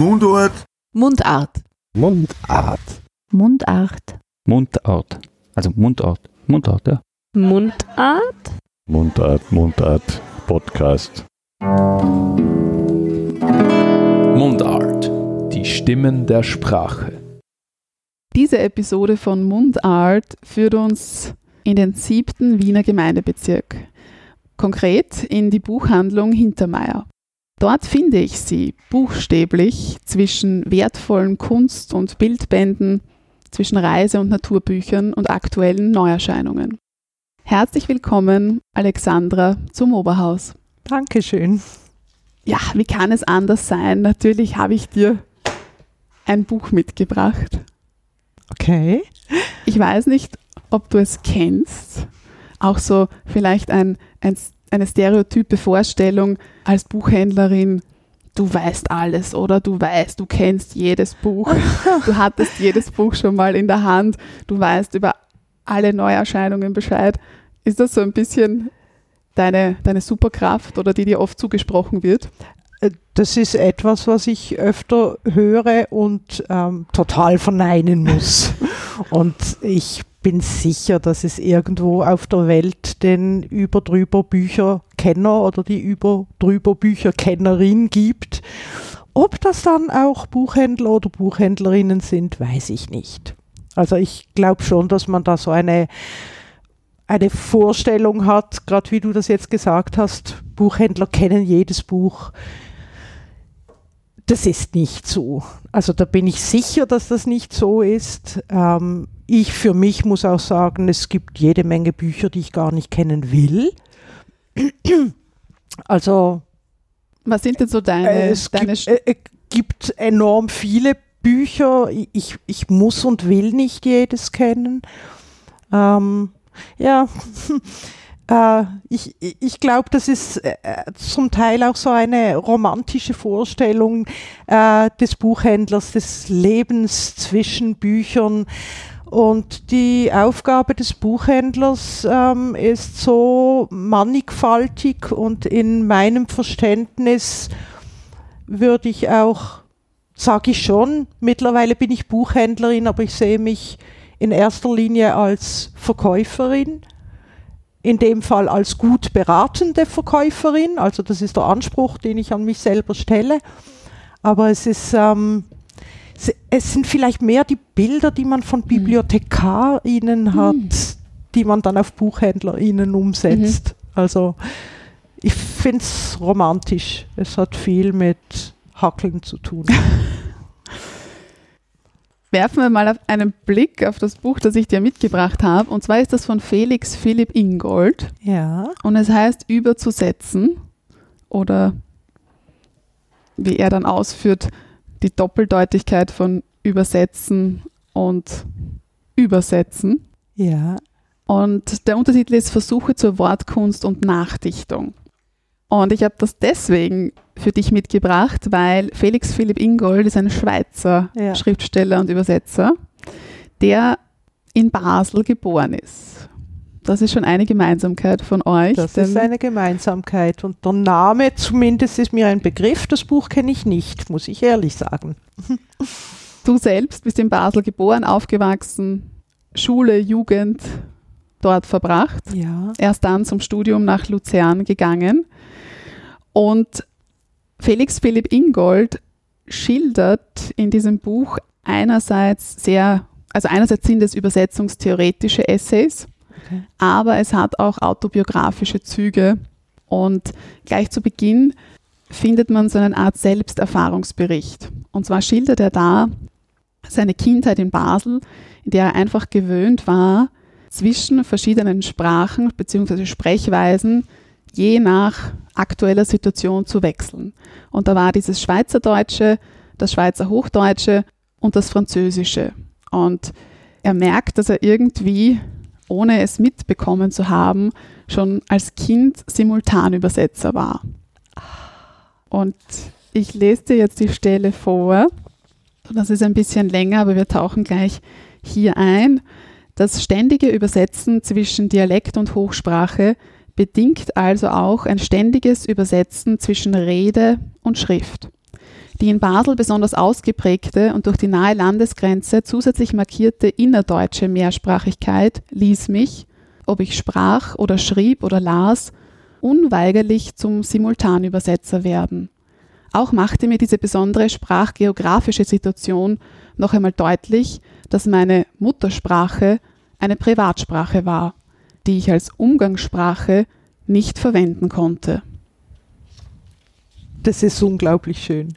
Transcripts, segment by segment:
Mundart. Mundart. Mundart. Mundart. Mundart. Also Mundart. Mundart, ja. Mundart? Mundart, Mundart. Podcast. Mundart. Die Stimmen der Sprache. Diese Episode von Mundart führt uns in den siebten Wiener Gemeindebezirk, konkret in die Buchhandlung Hintermeier. Dort finde ich sie buchstäblich zwischen wertvollen Kunst- und Bildbänden, zwischen Reise- und Naturbüchern und aktuellen Neuerscheinungen. Herzlich willkommen, Alexandra, zum Oberhaus. Dankeschön. Ja, wie kann es anders sein? Natürlich habe ich dir ein Buch mitgebracht. Okay. Ich weiß nicht, ob du es kennst. Auch so vielleicht ein, ein, eine stereotype Vorstellung als Buchhändlerin. Du weißt alles oder du weißt, du kennst jedes Buch. Du hattest jedes Buch schon mal in der Hand. Du weißt über alle Neuerscheinungen Bescheid. Ist das so ein bisschen deine, deine Superkraft oder die dir oft zugesprochen wird? Äh, Das ist etwas, was ich öfter höre und ähm, total verneinen muss. und ich bin sicher, dass es irgendwo auf der Welt den über-drüber Bücherkenner oder die über-drüber Bücherkennerin gibt. Ob das dann auch Buchhändler oder Buchhändlerinnen sind, weiß ich nicht. Also ich glaube schon, dass man da so eine, eine Vorstellung hat, gerade wie du das jetzt gesagt hast, Buchhändler kennen jedes Buch. Das ist nicht so. Also da bin ich sicher, dass das nicht so ist. Ähm, ich für mich muss auch sagen, es gibt jede Menge Bücher, die ich gar nicht kennen will. Also Was sind denn so deine, äh, es deine gibt, äh, äh, gibt enorm viele Bücher. Ich, ich muss und will nicht jedes kennen. Ähm, ja, äh, ich, ich glaube, das ist äh, zum Teil auch so eine romantische Vorstellung äh, des Buchhändlers, des Lebens zwischen Büchern. Und die Aufgabe des Buchhändlers ähm, ist so mannigfaltig und in meinem Verständnis würde ich auch, sage ich schon, mittlerweile bin ich Buchhändlerin, aber ich sehe mich in erster Linie als Verkäuferin, in dem Fall als gut beratende Verkäuferin, also das ist der Anspruch, den ich an mich selber stelle. Aber es ist, ähm, es- sind vielleicht mehr die Bilder, die man von BibliothekarInnen hat, die man dann auf BuchhändlerInnen umsetzt. Also ich finde es romantisch. Es hat viel mit Hackeln zu tun. Werfen wir mal einen Blick auf das Buch, das ich dir mitgebracht habe. Und zwar ist das von Felix Philipp Ingold. ja. Und es heißt überzusetzen oder wie er dann ausführt, die Doppeldeutigkeit von übersetzen und übersetzen. Ja. Und der Untertitel ist Versuche zur Wortkunst und Nachdichtung. Und ich habe das deswegen für dich mitgebracht, weil Felix Philipp Ingold ist ein Schweizer Ja. Schriftsteller und Übersetzer, der in Basel geboren ist. Das ist schon eine Gemeinsamkeit von euch. Das ist eine Gemeinsamkeit. Und der Name zumindest ist mir ein Begriff. Das Buch kenne ich nicht, muss ich ehrlich sagen. Du selbst bist in Basel geboren, aufgewachsen, Schule, Jugend dort verbracht, Ja. erst dann zum Studium nach Luzern gegangen. Und Felix Philipp Ingold schildert in diesem Buch einerseits sehr, also einerseits sind es übersetzungstheoretische Essays, Aber es hat auch autobiografische Züge. Und gleich zu Beginn findet man so eine Art Selbsterfahrungsbericht. Und zwar schildert er da seine Kindheit in Basel, in der er einfach gewöhnt war, zwischen verschiedenen Sprachen bzw. Sprechweisen je nach aktueller Situation zu wechseln. Und da war dieses Schweizerdeutsche, das Schweizer Hochdeutsche und das Französische. Und er merkt, dass er irgendwie, ohne es mitbekommen zu haben, schon als Kind Simultanübersetzer war. Und ich lese dir jetzt die Stelle vor. Das ist ein bisschen länger, aber wir tauchen gleich hier ein. Das ständige Übersetzen zwischen Dialekt und Hochsprache bedingt also auch ein ständiges Übersetzen zwischen Rede und Schrift. Die in Basel besonders ausgeprägte und durch die nahe Landesgrenze zusätzlich markierte innerdeutsche Mehrsprachigkeit ließ mich, ob ich sprach oder schrieb oder las, unweigerlich zum Simultanübersetzer werden. Auch machte mir diese besondere sprachgeografische Situation noch einmal deutlich, dass meine Muttersprache eine Privatsprache war, die ich als Umgangssprache nicht verwenden konnte. Das ist unglaublich schön.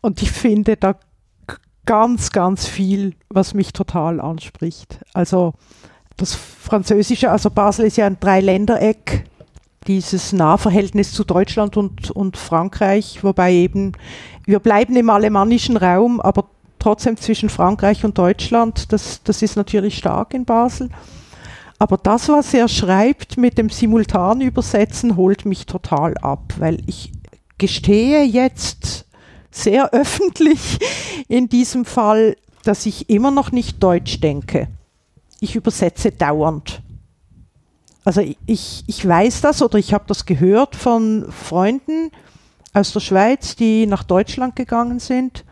Und ich finde da ganz, ganz viel, was mich total anspricht. Also das Französische, also Basel ist ja ein Dreiländereck, dieses Nahverhältnis zu Deutschland und, und Frankreich, wobei eben wir bleiben im alemannischen Raum, aber trotzdem zwischen Frankreich und Deutschland, das, das ist natürlich stark in Basel. Aber das, was er schreibt mit dem Simultanübersetzen, holt mich total ab, weil ich gestehe jetzt sehr öffentlich in diesem Fall, dass ich immer noch nicht Deutsch denke. Ich übersetze dauernd. Also ich, ich weiß das oder ich habe das gehört von Freunden aus der Schweiz, die nach Deutschland gegangen sind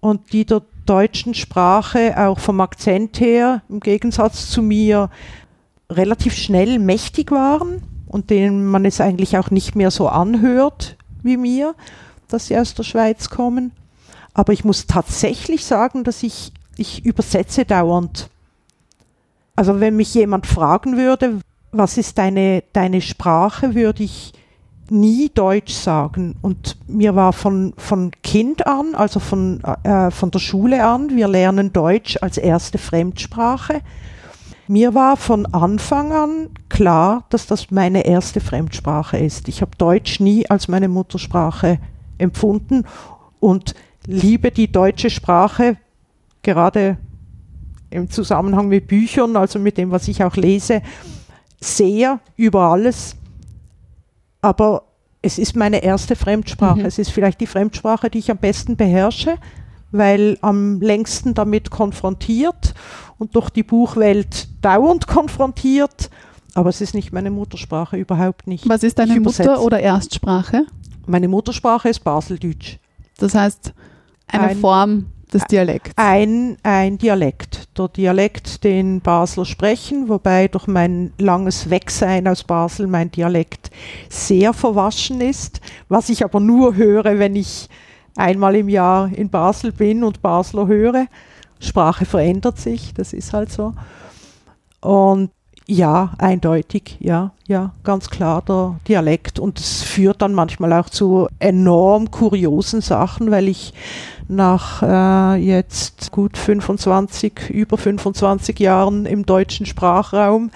und die der deutschen Sprache auch vom Akzent her im Gegensatz zu mir relativ schnell mächtig waren und denen man es eigentlich auch nicht mehr so anhört wie mir, dass sie aus der Schweiz kommen. Aber ich muss tatsächlich sagen, dass ich, ich übersetze dauernd. Also wenn mich jemand fragen würde, was ist deine, deine Sprache, würde ich nie Deutsch sagen. Und mir war von, von Kind an, also von, äh, von der Schule an, wir lernen Deutsch als erste Fremdsprache. Mir war von Anfang an klar, dass das meine erste Fremdsprache ist. Ich habe Deutsch nie als meine Muttersprache empfunden und liebe die deutsche Sprache, gerade im Zusammenhang mit Büchern, also mit dem, was ich auch lese, sehr über alles. Aber es ist meine erste Fremdsprache. Mhm. Es ist vielleicht die Fremdsprache, die ich am besten beherrsche, weil am längsten damit konfrontiert und durch die Buchwelt dauernd konfrontiert. Aber es ist nicht meine Muttersprache, überhaupt nicht. Was ist deine Mutter- oder Erstsprache? Meine Muttersprache ist Baseldeutsch. Das heißt, eine ein, Form des Dialekts. Ein, ein Dialekt. Der Dialekt, den Basler sprechen, wobei durch mein langes Wegsein aus Basel mein Dialekt sehr verwaschen ist, was ich aber nur höre, wenn ich einmal im Jahr in Basel bin und Basler höre. Sprache verändert sich, das ist halt so. Und ja, eindeutig, ja, ja, ganz klar der Dialekt. Und es führt dann manchmal auch zu enorm kuriosen Sachen, weil ich nach äh, jetzt gut 25, über 25 Jahren im deutschen Sprachraum,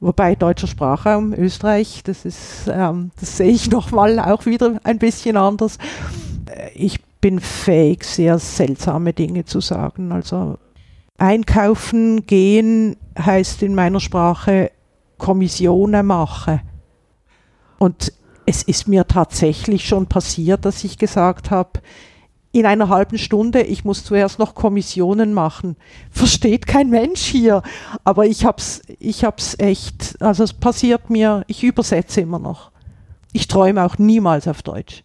wobei deutscher Sprachraum, Österreich, das ist, ähm, das sehe ich nochmal auch wieder ein bisschen anders. Äh, ich bin fähig, sehr seltsame Dinge zu sagen. Also einkaufen gehen heißt in meiner Sprache Kommissionen machen. Und es ist mir tatsächlich schon passiert, dass ich gesagt habe, in einer halben Stunde, ich muss zuerst noch Kommissionen machen. Versteht kein Mensch hier. Aber ich hab's, ich hab's echt, also es passiert mir, ich übersetze immer noch. Ich träume auch niemals auf Deutsch.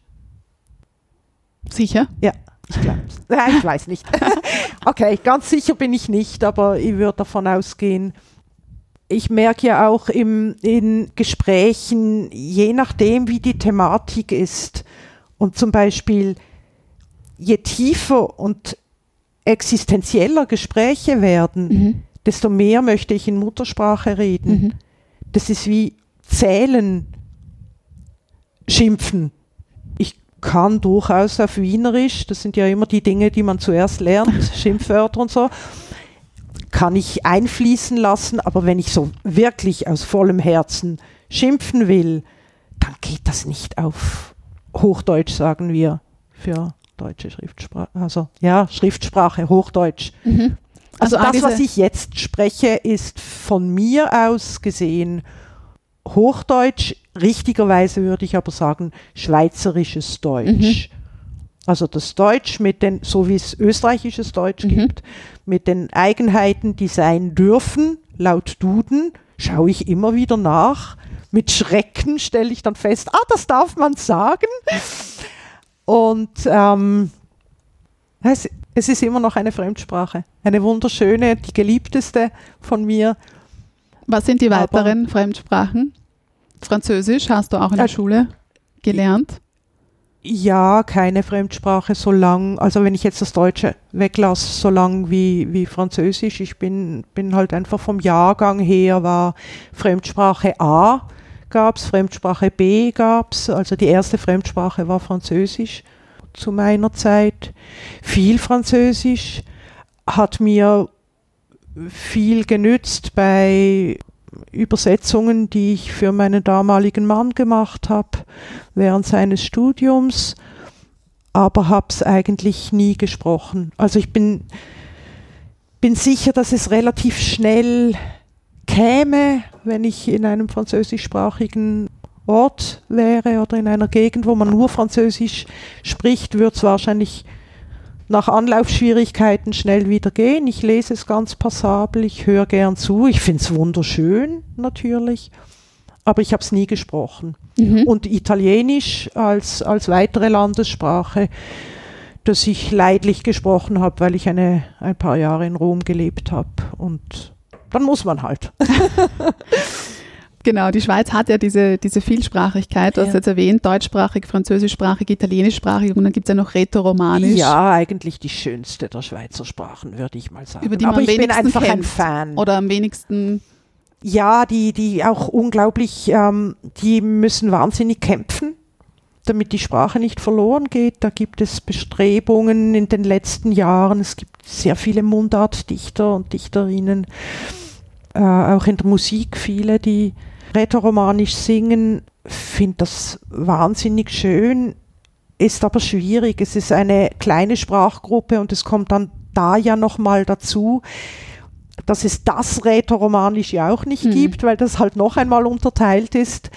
Sicher? Ja, ich glaube Ja, ich weiß nicht. okay, ganz sicher bin ich nicht, aber ich würde davon ausgehen. Ich merke ja auch im, in Gesprächen, je nachdem, wie die Thematik ist, und zum Beispiel, je tiefer und existenzieller Gespräche werden, mhm. desto mehr möchte ich in Muttersprache reden. Mhm. Das ist wie zählen, schimpfen kann durchaus auf Wienerisch, das sind ja immer die Dinge, die man zuerst lernt, Schimpfwörter und so, kann ich einfließen lassen, aber wenn ich so wirklich aus vollem Herzen schimpfen will, dann geht das nicht auf Hochdeutsch, sagen wir, für deutsche Schriftsprache. Also ja, Schriftsprache, Hochdeutsch. Mhm. Also, also das, was ich jetzt spreche, ist von mir aus gesehen Hochdeutsch, richtigerweise würde ich aber sagen schweizerisches Deutsch. Mhm. Also das Deutsch mit den, so wie es österreichisches Deutsch mhm. gibt, mit den Eigenheiten, die sein dürfen, laut Duden, schaue ich immer wieder nach. Mit Schrecken stelle ich dann fest, ah, das darf man sagen. Und ähm, es, es ist immer noch eine Fremdsprache. Eine wunderschöne, die geliebteste von mir. Was sind die Aber- weiteren Fremdsprachen? Französisch hast du auch in der Äh, Schule gelernt. Ja, keine Fremdsprache so lang, also wenn ich jetzt das Deutsche weglasse, so lang wie, wie Französisch. Ich bin, bin halt einfach vom Jahrgang her, war Fremdsprache A gab es, Fremdsprache B gab es, also die erste Fremdsprache war Französisch zu meiner Zeit. Viel Französisch hat mir viel genützt bei Übersetzungen, die ich für meinen damaligen Mann gemacht habe während seines Studiums, aber habe es eigentlich nie gesprochen. Also ich bin, bin sicher, dass es relativ schnell käme, wenn ich in einem französischsprachigen Ort wäre oder in einer Gegend, wo man nur Französisch spricht, würde es wahrscheinlich nach Anlaufschwierigkeiten schnell wieder gehen. Ich lese es ganz passabel, ich höre gern zu, ich finde es wunderschön natürlich, aber ich habe es nie gesprochen. Mhm. Und Italienisch als, als weitere Landessprache, das ich leidlich gesprochen habe, weil ich eine, ein paar Jahre in Rom gelebt habe. Und dann muss man halt. Genau, die Schweiz hat ja diese, diese Vielsprachigkeit, du hast Ja. jetzt erwähnt, deutschsprachig, französischsprachig, italienischsprachig und dann gibt es ja noch Rätoromanisch. Ja, eigentlich die schönste der Schweizer Sprachen, würde ich mal sagen. Über die Aber man ich bin einfach ein kennt. Fan. Oder am wenigsten, Ja, die, die auch unglaublich, ähm, die müssen wahnsinnig kämpfen, damit die Sprache nicht verloren geht. Da gibt es Bestrebungen in den letzten Jahren. Es gibt sehr viele Mundartdichter und Dichterinnen, äh, auch in der Musik viele, die rätoromanisch singen. Finde das wahnsinnig schön, ist aber schwierig. Es ist eine kleine Sprachgruppe und es kommt dann da ja nochmal dazu, dass es das Rätoromanisch ja auch nicht Mhm. gibt, weil das halt noch einmal unterteilt ist,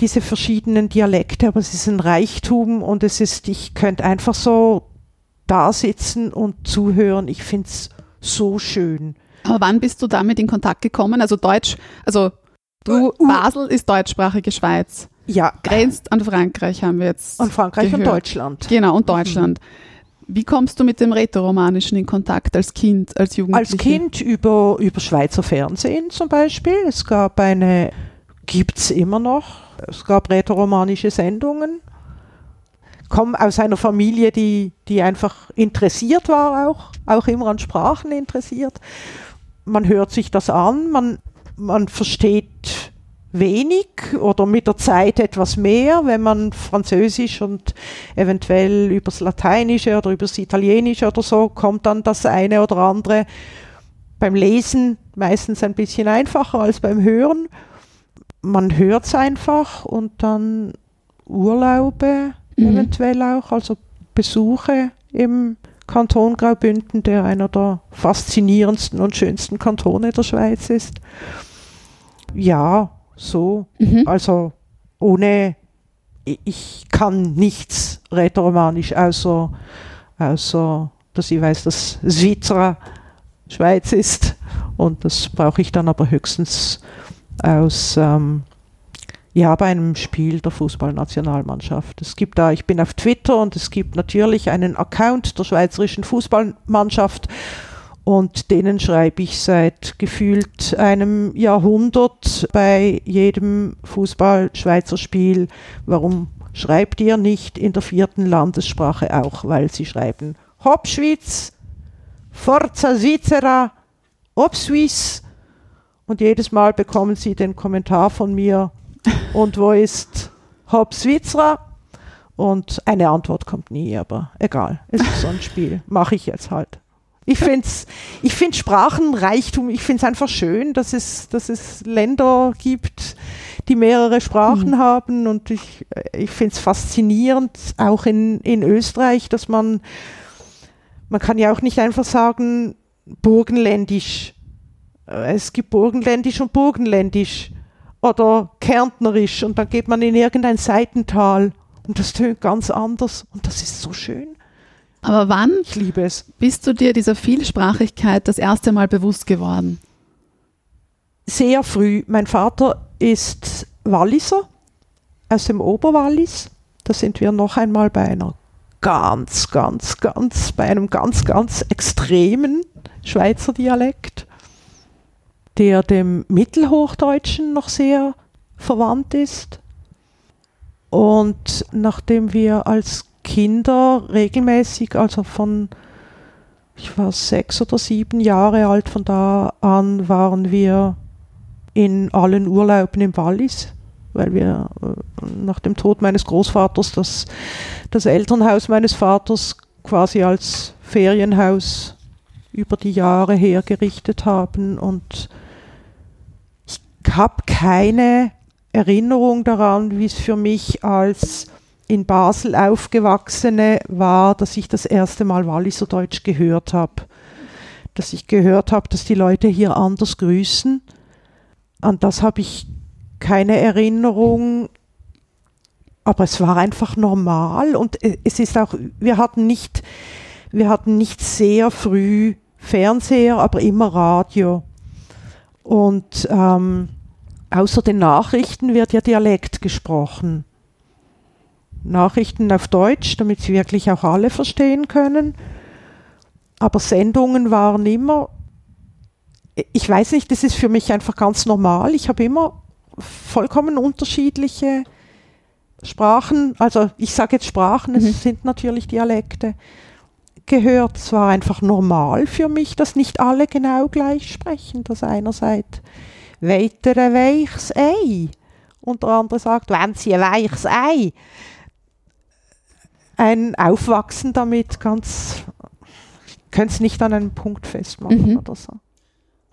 diese verschiedenen Dialekte, aber es ist ein Reichtum und es ist, ich könnte einfach so da sitzen und zuhören. Ich finde es so schön. aber wann bist du damit in Kontakt gekommen? Also Deutsch, also du, Uh. Basel ist deutschsprachige Schweiz, Ja, grenzt an Frankreich, haben wir jetzt. und Frankreich und gehört. Deutschland. Genau, und Deutschland. Wie kommst du mit dem Rätoromanischen in Kontakt als Kind, als Jugendliche? Als Kind über, über Schweizer Fernsehen zum Beispiel. Es gab eine, gibt es immer noch, es gab rätoromanische Sendungen. Komme aus einer Familie, die, die einfach interessiert war, auch, auch immer an Sprachen interessiert. Man hört sich das an, man, man versteht wenig oder mit der Zeit etwas mehr, wenn man Französisch und eventuell übers Lateinische oder übers Italienische oder so kommt dann das eine oder andere beim Lesen meistens ein bisschen einfacher als beim Hören. Man hört es einfach und dann Urlaube Mhm. eventuell auch, also Besuche im Kanton Graubünden, der einer der faszinierendsten und schönsten Kantone der Schweiz ist. Ja, so. Mhm. Also ohne, ich- kann nichts rätoromanisch, außer, außer dass ich weiß, dass Svizra Schweiz ist. Und das brauche ich dann aber höchstens aus, ähm, ja, bei einem Spiel der Fußballnationalmannschaft. Es gibt da, ich bin auf Twitter und es gibt natürlich einen Account der schweizerischen Fußballmannschaft und denen schreibe ich seit gefühlt einem Jahrhundert bei jedem Fußball-Schweizer Spiel, warum schreibt ihr nicht in der vierten Landessprache auch, weil sie schreiben Hop Schweiz, Forza Svizzera, Ob Suisse und jedes Mal bekommen sie den Kommentar von mir und wo ist Hop Svizzera? Und eine Antwort kommt nie, aber egal, es ist so ein Spiel, mache ich jetzt halt. Ich finde ich find Sprachenreichtum, ich finde es einfach schön, dass es, dass es Länder gibt, die mehrere Sprachen Mhm. haben und ich, ich finde es faszinierend, auch in, in Österreich, dass man, man kann ja auch nicht einfach sagen, Burgenländisch. Es gibt Burgenländisch und Burgenländisch oder Kärntnerisch und dann geht man in irgendein Seitental und das tönt ganz anders und das ist so schön. Aber wann Ich liebe es. bist du dir dieser Vielsprachigkeit das erste Mal bewusst geworden? Sehr früh. Mein Vater ist Walliser aus dem Oberwallis. Da sind wir noch einmal bei einer ganz, ganz, ganz, bei einem ganz, ganz extremen Schweizer Dialekt, der dem Mittelhochdeutschen noch sehr verwandt ist. Und nachdem wir als Kinder regelmäßig, also von, ich war sechs oder sieben Jahre alt, von da an waren wir in allen Urlauben im Wallis, weil wir äh, nach dem Tod meines Großvaters das, das Elternhaus meines Vaters quasi als Ferienhaus über die Jahre hergerichtet haben und habe keine Erinnerung daran, wie es für mich als in Basel aufgewachsene war, dass ich das erste Mal Walliser Deutsch gehört habe. Dass ich gehört habe, dass die Leute hier anders grüßen. An das habe ich keine Erinnerung. Aber es war einfach normal und äh, es ist auch, wir hatten nicht, wir hatten nicht sehr früh Fernseher, aber immer Radio. Und ähm, außer den Nachrichten wird ja Dialekt gesprochen. Nachrichten auf Deutsch, damit sie wirklich auch alle verstehen können. Aber Sendungen waren immer, ich weiß nicht, das ist für mich einfach ganz normal. Ich habe immer vollkommen unterschiedliche Sprachen, also ich sage jetzt Sprachen, mhm. es sind natürlich Dialekte, gehört. Es war einfach normal für mich, dass nicht alle genau gleich sprechen. Dass sagt, weitere weiches Ei. Und der andere sagt, wenn sie ein weiches Ei ein Aufwachsen damit ganz, könnte es nicht an einem Punkt festmachen mhm. oder so.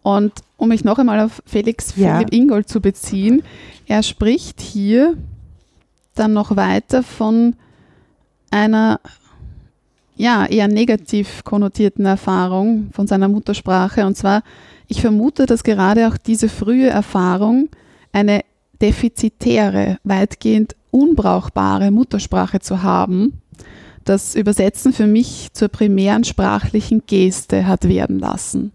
Und um mich noch einmal auf Felix Ja. Philipp Ingold zu beziehen, er spricht hier dann noch weiter von einer ja, eher negativ konnotierten Erfahrung von seiner Muttersprache. Und zwar, ich vermute, dass gerade auch diese frühe Erfahrung eine defizitäre, weitgehend unbrauchbare Muttersprache zu haben, das Übersetzen für mich zur primären sprachlichen Geste hat werden lassen.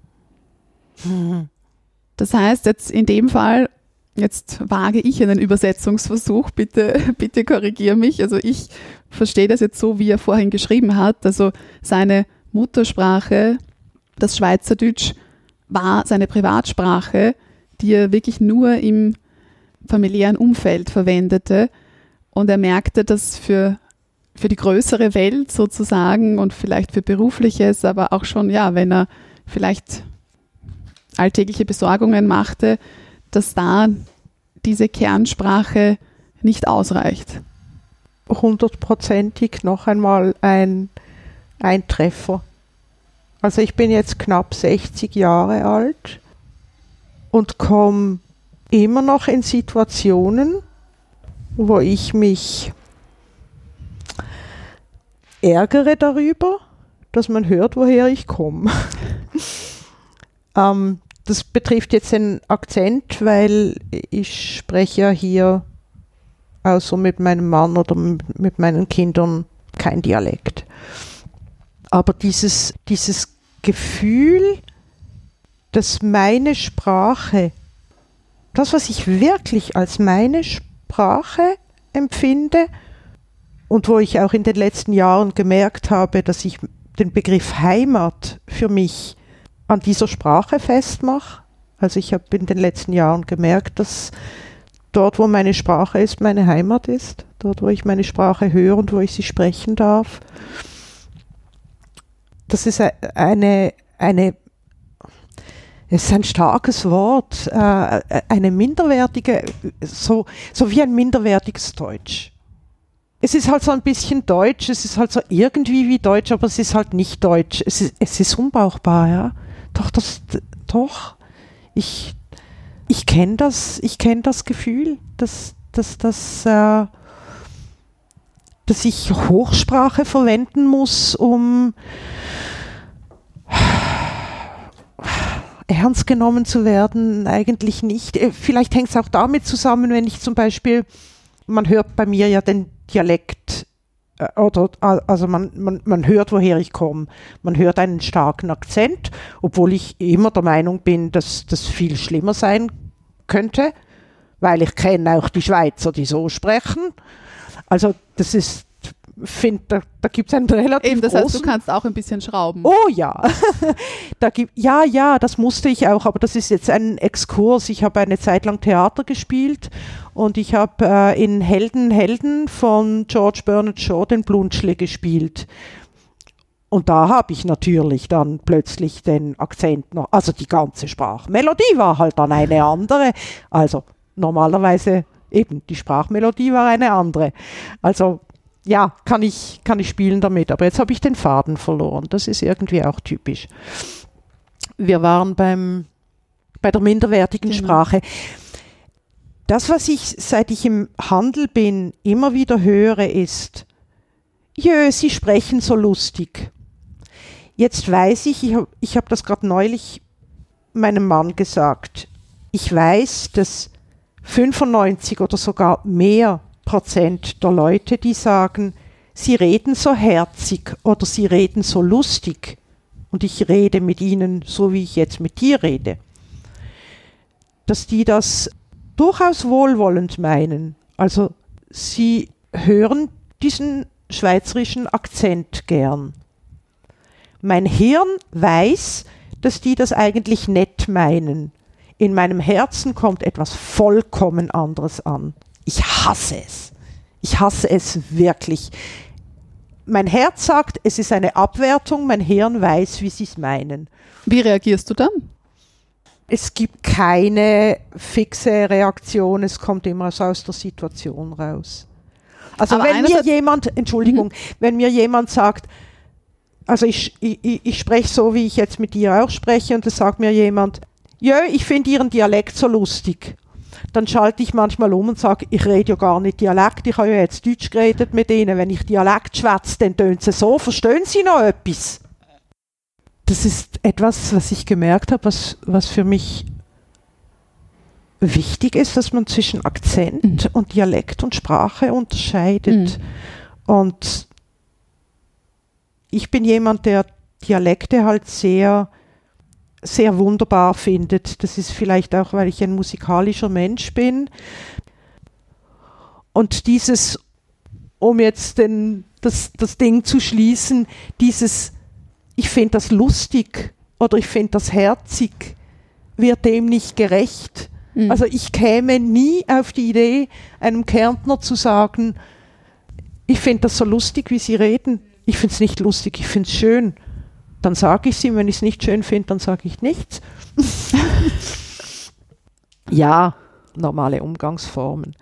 Das heißt, jetzt in dem Fall, jetzt wage ich einen Übersetzungsversuch, bitte, bitte korrigiere mich. Also ich verstehe das jetzt so, wie er vorhin geschrieben hat. Also seine Muttersprache, das Schweizerdeutsch, war seine Privatsprache, die er wirklich nur im familiären Umfeld verwendete. Und er merkte, dass für, für die größere Welt sozusagen und vielleicht für berufliches, aber auch schon, ja, wenn er vielleicht alltägliche Besorgungen machte, dass da diese Kernsprache nicht ausreicht. hundertprozentig noch einmal ein, ein Treffer. Also ich bin jetzt knapp 60 Jahre alt und komme immer noch in Situationen, wo ich mich ärgere darüber, dass man hört, woher ich komme. ähm, das betrifft jetzt den Akzent, weil ich spreche ja hier außer mit meinem Mann oder mit meinen Kindern kein Dialekt. Aber dieses, dieses Gefühl, dass meine Sprache, das, was ich wirklich als meine Sprache empfinde und wo ich auch in den letzten Jahren gemerkt habe, dass ich den Begriff Heimat für mich an dieser Sprache festmache. Also ich habe in den letzten Jahren gemerkt, dass dort, wo meine Sprache ist, meine Heimat ist, dort, wo ich meine Sprache höre und wo ich sie sprechen darf. Das ist e- eine, eine es ist ein starkes Wort, äh, eine minderwertige, so, so wie ein minderwertiges Deutsch. Es ist halt so ein bisschen Deutsch, es ist halt so irgendwie wie Deutsch, aber es ist halt nicht Deutsch. Es ist, es ist unbrauchbar, ja. Doch, das, doch. Ich, ich kenne das, ich kenne das Gefühl, dass, dass, dass, äh, dass ich Hochsprache verwenden muss, um ernst genommen zu werden, eigentlich nicht. Äh, Vielleicht hängt es auch damit zusammen, wenn ich zum Beispiel, man hört bei mir ja den Dialekt, also man, man, man hört, woher ich komme. Man hört einen starken Akzent, obwohl ich immer der Meinung bin, dass das viel schlimmer sein könnte, weil ich kenne auch die Schweizer, die so sprechen. Also das ist finde, da, da gibt es einen relativ Eben, das heißt, du kannst auch ein bisschen schrauben. Oh ja, da gibt, ja, ja, das musste ich auch, aber das ist jetzt ein Exkurs. Ich habe eine Zeit lang Theater gespielt und ich habe äh, in Helden, Helden von George Bernard Shaw den Blunschle gespielt. Und da habe ich natürlich dann plötzlich den Akzent noch, also die ganze Sprachmelodie war halt dann eine andere. Also normalerweise eben, die Sprachmelodie war eine andere. Also ja, kann ich, kann ich spielen damit, aber jetzt habe ich den Faden verloren. Das ist irgendwie auch typisch. Wir waren beim, bei der minderwertigen Genau. Sprache. Das, was ich, seit ich im Handel bin, immer wieder höre, ist, jö, Sie sprechen so lustig. Jetzt weiß ich, ich habe ich hab das gerade neulich meinem Mann gesagt, ich weiß, dass 95 oder sogar mehr Prozent der Leute, die sagen, sie reden so herzig oder sie reden so lustig und ich rede mit ihnen so, wie ich jetzt mit dir rede, dass die das durchaus wohlwollend meinen. Also sie hören diesen schweizerischen Akzent gern. Mein Hirn weiß, dass die das eigentlich nett meinen. In meinem Herzen kommt etwas vollkommen anderes an. Ich hasse es. Ich hasse es wirklich. Mein Herz sagt, es ist eine Abwertung, mein Hirn weiß, wie sie es meinen. Wie reagierst du dann? Es gibt keine fixe Reaktion, es kommt immer so aus der Situation raus. Also Aber wenn mir jemand, Entschuldigung, wenn mir jemand sagt, also ich, ich, ich ich spreche so, wie ich jetzt mit dir auch spreche und es sagt mir jemand, jö, ich finde Ihren Dialekt so lustig. Dann schalte ich manchmal um und sage, ich rede ja gar nicht Dialekt, ich habe ja jetzt Deutsch geredet mit Ihnen. Wenn ich Dialekt schwätze, dann tönt sie so, verstehen Sie noch etwas? Das ist etwas, was ich gemerkt habe, was, was für mich wichtig ist, dass man zwischen Akzent und Dialekt und Sprache unterscheidet. Und ich bin jemand, der Dialekte halt sehr, sehr wunderbar findet. Das ist vielleicht auch, weil ich ein musikalischer Mensch bin. Und dieses, um jetzt den, das, das Ding zu schließen, dieses, ich finde das lustig oder ich finde das herzig, wird dem nicht gerecht. Mhm. Also ich käme nie auf die Idee, einem Kärntner zu sagen, ich finde das so lustig, wie Sie reden. Ich finde es nicht lustig, ich finde es schön. Dann sage ich es ihm, wenn ich es nicht schön finde, dann sage ich nichts. ja, normale Umgangsformen.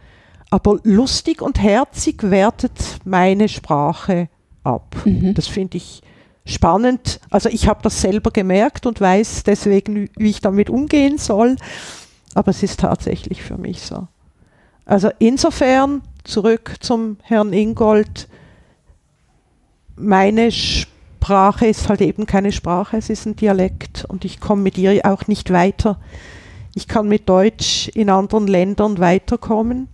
Aber lustig und herzig wertet meine Sprache ab. Mhm. Das finde ich spannend. Also ich habe das selber gemerkt und weiß deswegen, wie ich damit umgehen soll. Aber es ist tatsächlich für mich so. Also insofern zurück zum Herrn Ingold. Meine Sprache ist halt eben keine Sprache, es ist ein Dialekt und ich komme mit ihr auch nicht weiter. Ich kann mit Deutsch in anderen Ländern weiterkommen,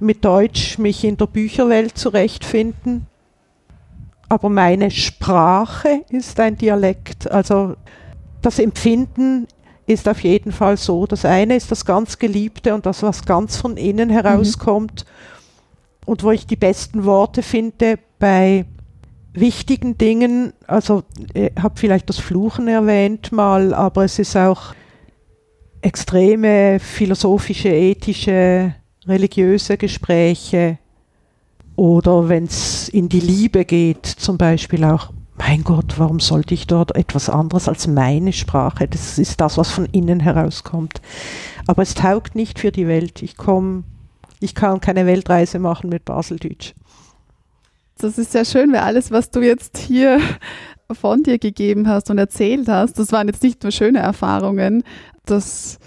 mit Deutsch mich in der Bücherwelt zurechtfinden, aber meine Sprache ist ein Dialekt. Also das Empfinden ist auf jeden Fall so. Das eine ist das ganz Geliebte und das, was ganz von innen herauskommt und wo ich die besten Worte finde bei wichtigen Dingen. Also ich habe vielleicht das Fluchen erwähnt mal, aber es ist auch extreme philosophische, ethische, religiöse Gespräche oder wenn es in die Liebe geht, zum Beispiel auch, mein Gott, warum sollte ich dort etwas anderes als meine Sprache? Das ist das, was von innen herauskommt. Aber es taugt nicht für die Welt. Ich komme, ich kann keine Weltreise machen mit Baseldeutsch. Das ist sehr schön, weil alles, was du jetzt hier von dir gegeben hast und erzählt hast, das waren jetzt nicht nur schöne Erfahrungen, das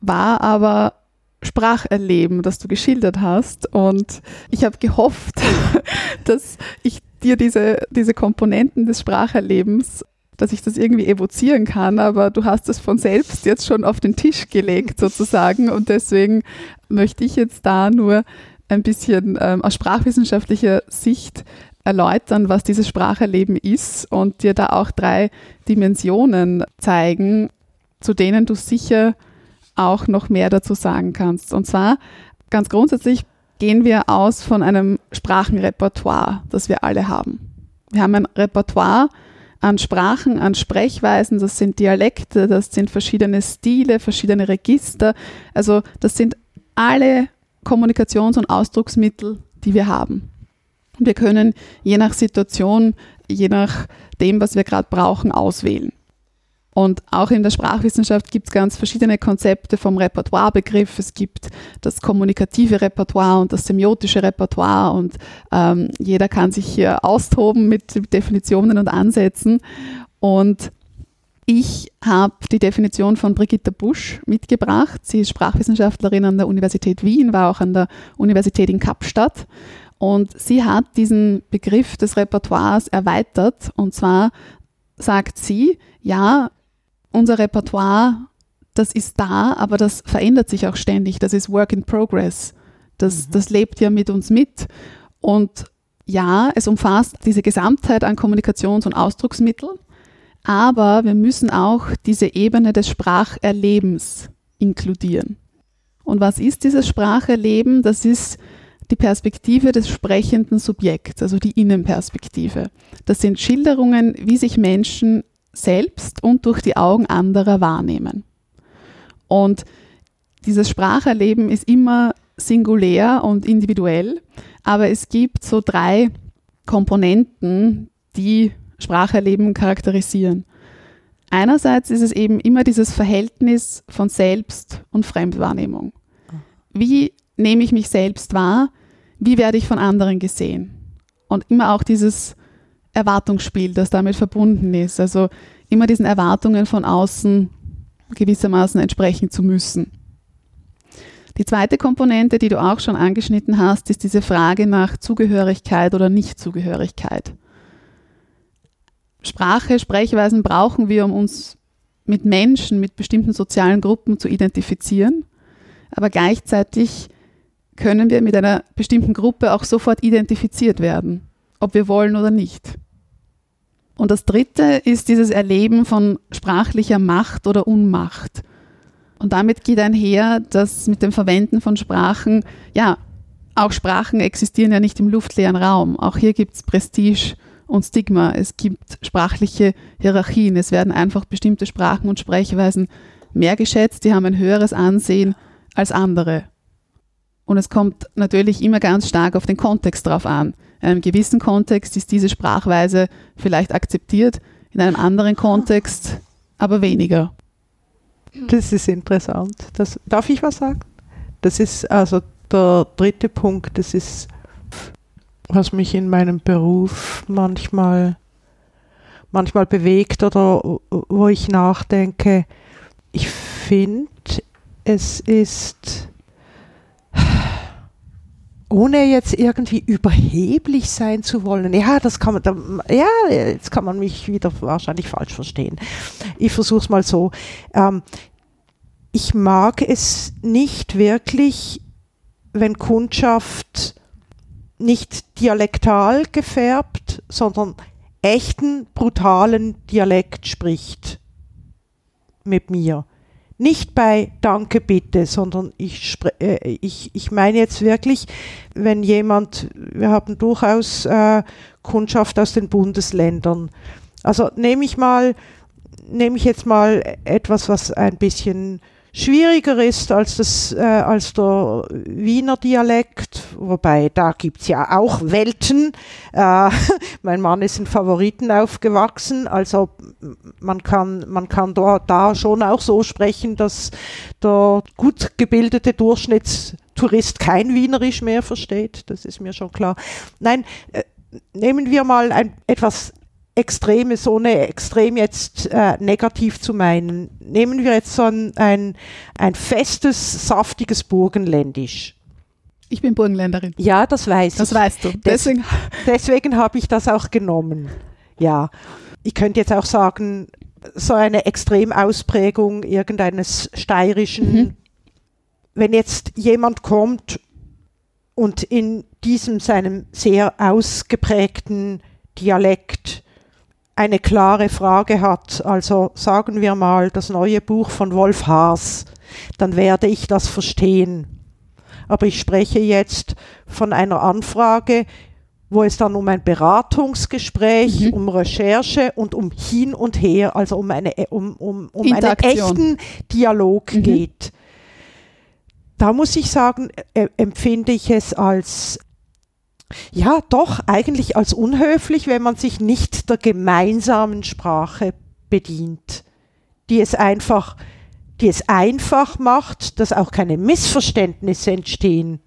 war aber Spracherleben, das du geschildert hast. Und ich habe gehofft, dass ich dir diese, diese Komponenten des Spracherlebens, dass ich das irgendwie evozieren kann, aber du hast es von selbst jetzt schon auf den Tisch gelegt sozusagen. Und deswegen möchte ich jetzt da nur ein bisschen ähm, aus sprachwissenschaftlicher Sicht erläutern, was dieses Spracherleben ist und dir da auch drei Dimensionen zeigen, zu denen du sicher auch noch mehr dazu sagen kannst. Und zwar ganz grundsätzlich gehen wir aus von einem Sprachenrepertoire, das wir alle haben. Wir haben ein Repertoire an Sprachen, an Sprechweisen, das sind Dialekte, das sind verschiedene Stile, verschiedene Register. Also das sind alle Kommunikations- und Ausdrucksmittel, die wir haben. Wir können je nach Situation, je nach dem, was wir gerade brauchen, auswählen. Und auch in der Sprachwissenschaft gibt es ganz verschiedene Konzepte vom Repertoirebegriff. Es gibt das kommunikative Repertoire und das semiotische Repertoire und ähm, jeder kann sich hier austoben mit Definitionen und Ansätzen. Und ich habe die Definition von Brigitte Busch mitgebracht. Sie ist Sprachwissenschaftlerin an der Universität Wien, war auch an der Universität in Kapstadt. Und sie hat diesen Begriff des Repertoires erweitert. Und zwar sagt sie, ja, unser Repertoire, das ist da, aber das verändert sich auch ständig. Das ist Work in Progress. Das, mhm. das lebt ja mit uns mit. Und ja, es umfasst diese Gesamtheit an Kommunikations- und Ausdrucksmitteln, aber wir müssen auch diese Ebene des Spracherlebens inkludieren. Und was ist dieses Spracherleben? Das ist die Perspektive des sprechenden Subjekts, also die Innenperspektive. Das sind Schilderungen, wie sich Menschen selbst und durch die Augen anderer wahrnehmen. Und dieses Spracherleben ist immer singulär und individuell, aber es gibt so drei Komponenten, die Spracherleben charakterisieren. Einerseits ist es eben immer dieses Verhältnis von Selbst- und Fremdwahrnehmung. Wie nehme ich mich selbst wahr? Wie werde ich von anderen gesehen? Und immer auch dieses Erwartungsspiel, das damit verbunden ist. Also immer diesen Erwartungen von außen gewissermaßen entsprechen zu müssen. Die zweite Komponente, die du auch schon angeschnitten hast, ist diese Frage nach Zugehörigkeit oder Nichtzugehörigkeit. Sprache, Sprechweisen brauchen wir, um uns mit Menschen, mit bestimmten sozialen Gruppen zu identifizieren, aber gleichzeitig können wir mit einer bestimmten Gruppe auch sofort identifiziert werden, ob wir wollen oder nicht. Und das Dritte ist dieses Erleben von sprachlicher Macht oder Unmacht. Und damit geht einher, dass mit dem Verwenden von Sprachen, ja, auch Sprachen existieren ja nicht im luftleeren Raum. Auch hier gibt es Prestige und Stigma. Es gibt sprachliche Hierarchien. Es werden einfach bestimmte Sprachen und Sprechweisen mehr geschätzt. Die haben ein höheres Ansehen als andere. Und es kommt natürlich immer ganz stark auf den Kontext drauf an. In einem gewissen Kontext ist diese Sprachweise vielleicht akzeptiert, in einem anderen Kontext aber weniger. Das ist interessant. Das, darf ich was sagen? Das ist also der dritte Punkt. Das ist, was mich in meinem Beruf manchmal, manchmal bewegt oder wo ich nachdenke. Ich finde, es ist ohne jetzt irgendwie überheblich sein zu wollen. Ja, das kann man, ja, jetzt kann man mich wieder wahrscheinlich falsch verstehen. Ich versuche es mal so. Ähm, ich mag es nicht wirklich, wenn Kundschaft nicht dialektal gefärbt, sondern echten, brutalen Dialekt spricht mit mir nicht bei Danke bitte, sondern ich, äh, ich, ich meine jetzt wirklich, wenn jemand, wir haben durchaus äh, Kundschaft aus den Bundesländern. Also nehme ich mal, nehme ich jetzt mal etwas, was ein bisschen schwieriger ist als, das, äh, als der Wiener Dialekt, wobei da gibt es ja auch Welten. Äh, mein Mann ist in Favoriten aufgewachsen, also man kann, man kann da, da schon auch so sprechen, dass der gut gebildete Durchschnittstourist kein Wienerisch mehr versteht, das ist mir schon klar. Nein, äh, nehmen wir mal ein etwas Extremes, ohne extrem jetzt äh, negativ zu meinen. Nehmen wir jetzt so ein, ein, ein festes, saftiges Burgenländisch. Ich bin Burgenländerin. Ja, das weiß das ich. Das weißt du. Deswegen, deswegen habe ich das auch genommen. Ja. Ich könnte jetzt auch sagen, so eine Extremausprägung irgendeines steirischen, mhm. wenn jetzt jemand kommt und in diesem seinem sehr ausgeprägten Dialekt eine klare Frage hat, also sagen wir mal das neue Buch von Wolf Haas, dann werde ich das verstehen. aber ich spreche jetzt von einer Anfrage, wo es dann um ein Beratungsgespräch, Mhm. um Recherche und um hin und her, also um, eine, um, um, um einen echten Dialog Mhm. geht. Da muss ich sagen, äh, empfinde ich es als, ja doch, eigentlich als unhöflich, wenn man sich nicht der gemeinsamen Sprache bedient, die es einfach, die es einfach macht, dass auch keine Missverständnisse entstehen.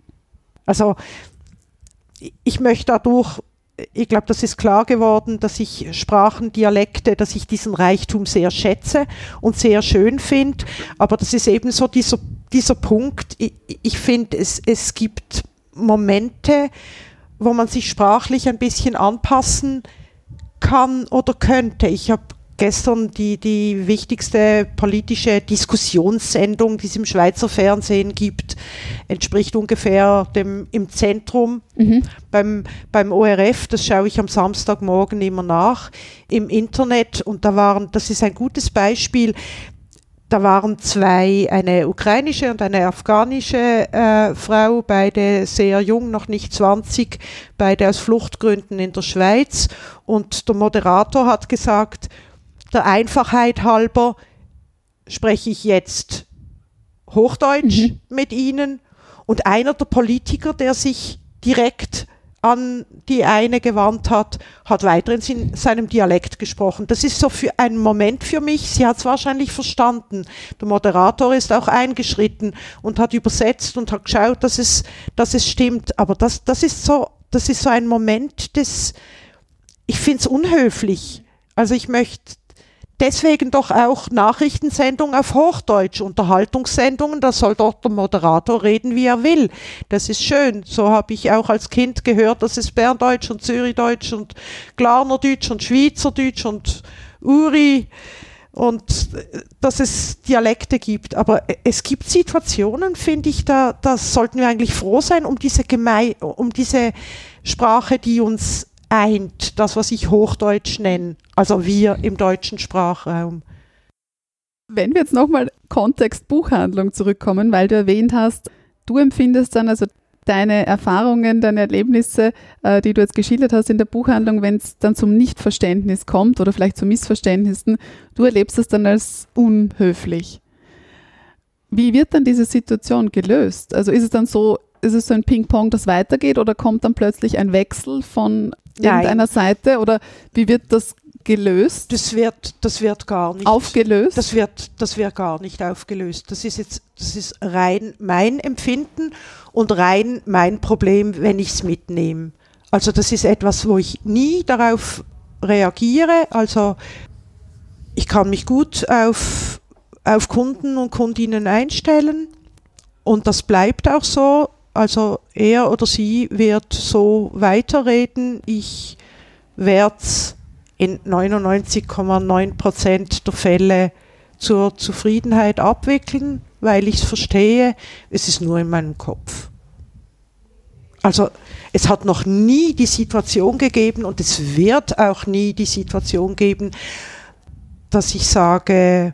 Also ich möchte dadurch, ich glaube, das ist klar geworden, dass ich Sprachen, Dialekte, dass ich diesen Reichtum sehr schätze und sehr schön finde. Aber das ist eben so dieser, dieser Punkt. Ich, ich finde, es, es gibt Momente, wo man sich sprachlich ein bisschen anpassen kann oder könnte. Ich habe gestern die, die wichtigste politische Diskussionssendung, die es im Schweizer Fernsehen gibt, entspricht ungefähr dem im Zentrum Mhm. beim, beim ORF, das schaue ich am Samstagmorgen immer nach, im Internet und da waren, das ist ein gutes Beispiel, da waren zwei, eine ukrainische und eine afghanische äh, Frau, beide sehr jung, noch nicht 20, beide aus Fluchtgründen in der Schweiz und der Moderator hat gesagt, der Einfachheit halber spreche ich jetzt Hochdeutsch Mhm. mit Ihnen und einer der Politiker, der sich direkt an die eine gewandt hat, hat weiter in seinem Dialekt gesprochen. Das ist so für einen Moment für mich. Sie hat es wahrscheinlich verstanden. Der Moderator ist auch eingeschritten und hat übersetzt und hat geschaut, dass es, dass es stimmt. Aber das, das ist so, das ist so ein Moment des, ich finde es unhöflich. Also ich möchte deswegen doch auch Nachrichtensendungen auf Hochdeutsch, Unterhaltungssendungen, da soll dort der Moderator reden, wie er will. Das ist schön. So habe ich auch als Kind gehört, dass es Berndeutsch und Zürichdeutsch und Glarnerdeutsch und Schweizerdeutsch und Uri und dass es Dialekte gibt. Aber es gibt Situationen, finde ich, da, da sollten wir eigentlich froh sein um diese, Gemei um diese Sprache, die uns eint, das, was ich Hochdeutsch nenne, also wir im deutschen Sprachraum. Wenn wir jetzt nochmal Kontext Buchhandlung zurückkommen, weil du erwähnt hast, du empfindest dann also deine Erfahrungen, deine Erlebnisse, äh, die du jetzt geschildert hast in der Buchhandlung, wenn es dann zum Nichtverständnis kommt oder vielleicht zu Missverständnissen, du erlebst es dann als unhöflich. Wie wird dann diese Situation gelöst? Also ist es dann so, ist es so ein Ping-Pong, das weitergeht oder kommt dann plötzlich ein Wechsel von. Irgendeiner Seite oder wie wird das gelöst? Das wird, das wird gar nicht. aufgelöst? Das wird, das wird gar nicht aufgelöst. Das ist jetzt, das ist rein mein Empfinden und rein mein Problem, wenn ich es mitnehme. Also das ist etwas, wo ich nie darauf reagiere. Also ich kann mich gut auf, auf Kunden und Kundinnen einstellen und das bleibt auch so. Also er oder sie wird so weiterreden. Ich werde es in 99,9 Prozent der Fälle zur Zufriedenheit abwickeln, weil ich es verstehe. Es ist nur in meinem Kopf. Also es hat noch nie die Situation gegeben und es wird auch nie die Situation geben, dass ich sage,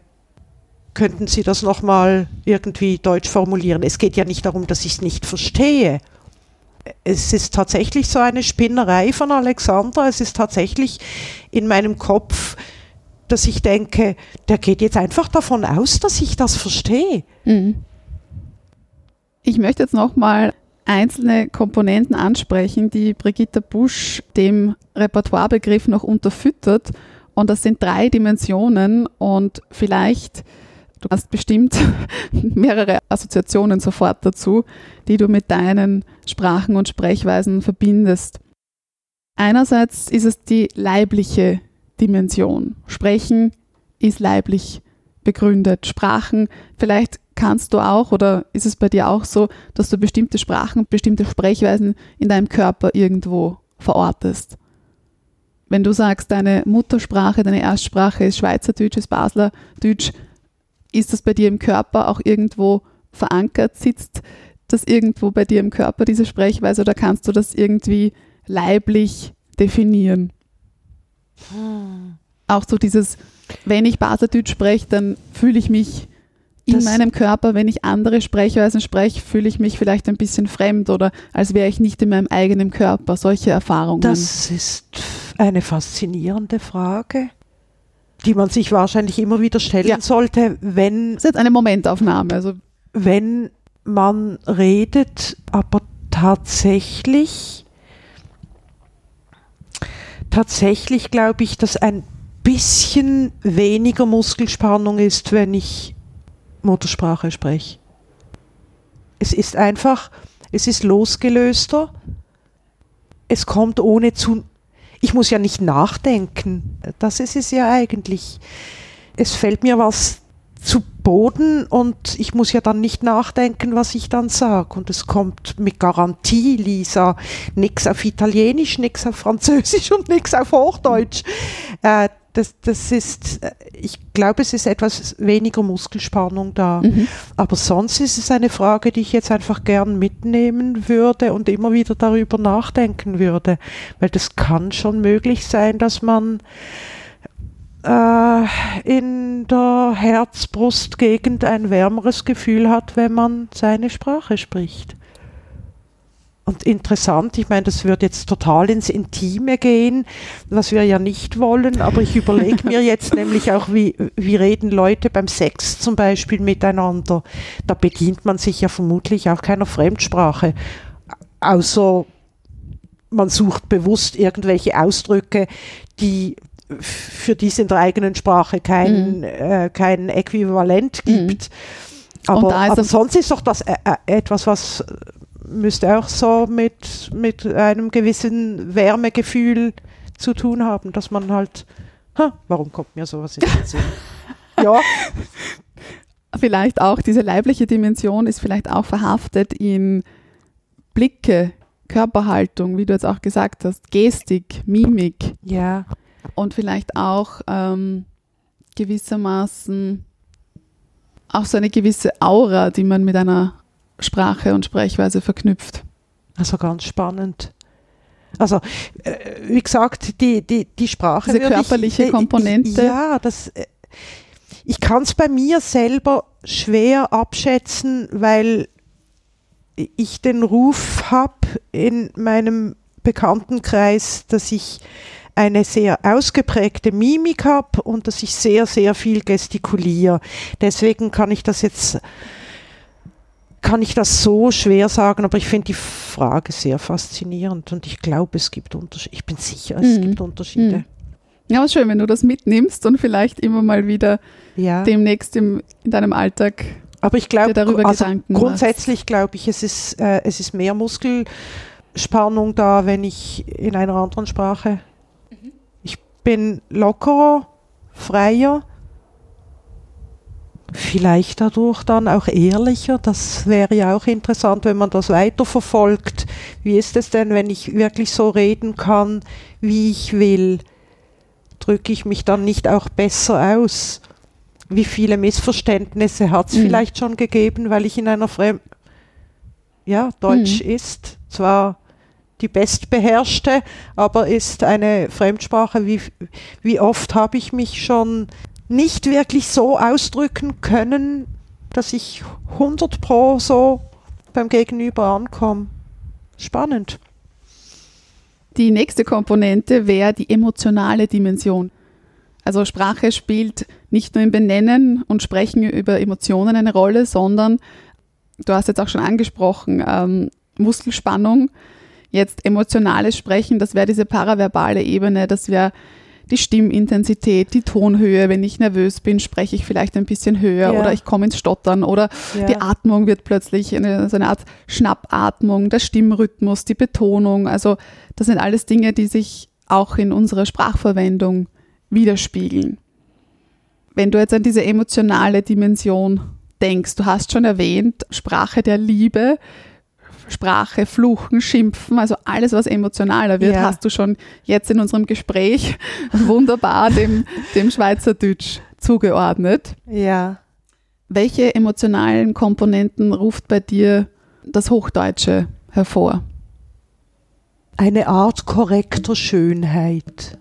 könnten Sie das nochmal irgendwie deutsch formulieren? Es geht ja nicht darum, dass ich es nicht verstehe. Es ist tatsächlich so eine Spinnerei von Alexandra. Es ist tatsächlich in meinem Kopf, dass ich denke, der geht jetzt einfach davon aus, dass ich das verstehe. Mhm. Ich möchte jetzt nochmal einzelne Komponenten ansprechen, die Brigitte Busch dem Repertoirebegriff noch unterfüttert. Und das sind drei Dimensionen und vielleicht, du hast bestimmt mehrere Assoziationen sofort dazu, die du mit deinen Sprachen und Sprechweisen verbindest. Einerseits ist es die leibliche Dimension. Sprechen ist leiblich begründet. Sprachen, vielleicht kannst du auch oder ist es bei dir auch so, dass du bestimmte Sprachen, bestimmte Sprechweisen in deinem Körper irgendwo verortest? Wenn du sagst, deine Muttersprache, deine Erstsprache ist Schweizerdeutsch, ist Baslerdeutsch, ist das bei dir im Körper auch irgendwo verankert? Sitzt das irgendwo bei dir im Körper, diese Sprechweise, oder kannst du das irgendwie leiblich definieren? Auch so dieses, wenn ich Baseldeutsch spreche, dann fühle ich mich in Das- meinem Körper, wenn ich andere Sprechweisen spreche, fühle ich mich vielleicht ein bisschen fremd oder als wäre ich nicht in meinem eigenen Körper. Solche Erfahrungen. Das ist eine faszinierende Frage, die man sich wahrscheinlich immer wieder stellen Ja. sollte, wenn, das ist jetzt eine Momentaufnahme. Also wenn man redet, aber tatsächlich, tatsächlich glaube ich, dass ein bisschen weniger Muskelspannung ist, wenn ich Muttersprache spreche. Es ist einfach, es ist losgelöster. Es kommt ohne zu. Ich muss ja nicht nachdenken. Das ist es ja eigentlich. Es fällt mir was zu Boden und ich muss ja dann nicht nachdenken, was ich dann sage. Und es kommt mit Garantie, Lisa, nichts auf Italienisch, nichts auf Französisch und nichts auf Hochdeutsch. Äh, das, das ist, äh, ich glaube, es ist etwas weniger Muskelspannung da. mhm. Aber sonst ist es eine Frage, die ich jetzt einfach gern mitnehmen würde und immer wieder darüber nachdenken würde. Weil das kann schon möglich sein, dass man äh, in der Herz-Brust-Gegend ein wärmeres Gefühl hat, wenn man seine Sprache spricht. Und interessant, ich meine, das wird jetzt total ins Intime gehen, was wir ja nicht wollen, aber ich überlege mir jetzt nämlich auch, wie, wie reden Leute beim Sex zum Beispiel miteinander. Da bedient man sich ja vermutlich auch keiner Fremdsprache, außer man sucht bewusst irgendwelche Ausdrücke, die für die es in der eigenen Sprache kein, Mhm. äh, kein Äquivalent gibt. Und Aber, aber sonst ist doch das äh, äh, etwas, was müsste auch so mit, mit einem gewissen Wärmegefühl zu tun haben, dass man halt, ha, warum kommt mir sowas in den Sinn? ja, vielleicht auch diese leibliche Dimension ist vielleicht auch verhaftet in Blicke, Körperhaltung, wie du jetzt auch gesagt hast, Gestik, Mimik. Ja, und vielleicht auch ähm, gewissermaßen auch so eine gewisse Aura, die man mit einer Sprache und Sprechweise verknüpft. also ganz spannend. Also, äh, wie gesagt, die, die, die Sprache. Diese körperliche ich, äh, Komponente. Ja, das. äh, Ich kann es bei mir selber schwer abschätzen, weil ich den Ruf habe in meinem Bekanntenkreis, dass ich eine sehr ausgeprägte Mimik habe und dass ich sehr, sehr viel gestikuliere. Deswegen kann ich das jetzt kann ich das so schwer sagen, aber ich finde die Frage sehr faszinierend und ich glaube, es gibt Unterschiede. Ich bin sicher, es Mhm. gibt Unterschiede. Mhm. Ja, aber schön, wenn du das mitnimmst und vielleicht immer mal wieder Ja. demnächst im, in deinem Alltag Aber ich glaube, darüber also grundsätzlich glaube ich, es ist, äh, es ist mehr Muskelspannung da, wenn ich in einer anderen Sprache. Ich bin lockerer, freier, vielleicht dadurch dann auch ehrlicher. Das wäre ja auch interessant, wenn man das weiterverfolgt. Wie ist es denn, wenn ich wirklich so reden kann, wie ich will? Drücke ich mich dann nicht auch besser aus? Wie viele Missverständnisse hat es Mhm. vielleicht schon gegeben, weil ich in einer Fremd... Ja, Deutsch Mhm. ist zwar die bestbeherrschte, aber ist eine Fremdsprache. Wie, wie oft habe ich mich schon nicht wirklich so ausdrücken können, dass ich 100 pro so beim Gegenüber ankomme. Spannend. Die nächste Komponente wäre die emotionale Dimension. Also Sprache spielt nicht nur im Benennen und Sprechen über Emotionen eine Rolle, sondern, du hast jetzt auch schon angesprochen, ähm, Muskelspannung, jetzt emotionales Sprechen, das wäre diese paraverbale Ebene, das wäre die Stimmintensität, die Tonhöhe. Wenn ich nervös bin, spreche ich vielleicht ein bisschen höher Ja. oder ich komme ins Stottern oder Ja. die Atmung wird plötzlich eine, so eine Art Schnappatmung, der Stimmrhythmus, die Betonung. Also das sind alles Dinge, die sich auch in unserer Sprachverwendung widerspiegeln. Wenn du jetzt an diese emotionale Dimension denkst, du hast schon erwähnt, Sprache der Liebe, Sprache, Fluchen, Schimpfen, also alles, was emotionaler wird, Ja. hast du schon jetzt in unserem Gespräch wunderbar dem, dem Schweizerdeutsch zugeordnet. ja. Welche emotionalen Komponenten ruft bei dir das Hochdeutsche hervor? Eine Art korrekter Schönheit.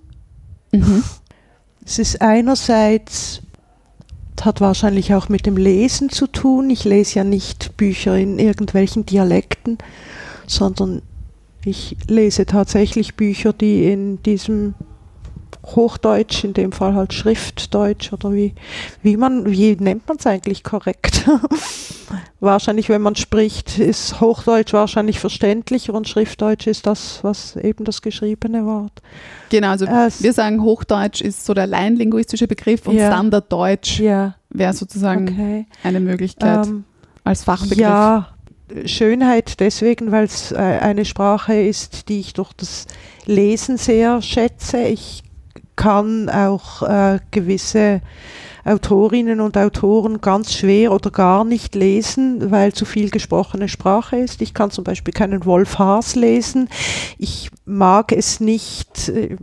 Mhm. Es ist einerseits hat wahrscheinlich auch mit dem Lesen zu tun. Ich lese ja nicht Bücher in irgendwelchen Dialekten, sondern ich lese tatsächlich Bücher, die in diesem Hochdeutsch, in dem Fall halt Schriftdeutsch oder wie, wie man, wie nennt man es eigentlich korrekt? wahrscheinlich, wenn man spricht, ist Hochdeutsch wahrscheinlich verständlicher und Schriftdeutsch ist das, was eben das geschriebene Wort. Genau, also Äh, wir sagen Hochdeutsch ist so der laienlinguistische Begriff und Ja. Standarddeutsch Ja, wäre sozusagen okay. eine Möglichkeit Ähm, als Fachbegriff. Ja, Schönheit deswegen, weil es äh, eine Sprache ist, die ich durch das Lesen sehr schätze. Ich kann auch äh, gewisse Autorinnen und Autoren ganz schwer oder gar nicht lesen, weil zu viel gesprochene Sprache ist. Ich kann zum Beispiel keinen Wolf Haas lesen. Ich mag es nicht, äh,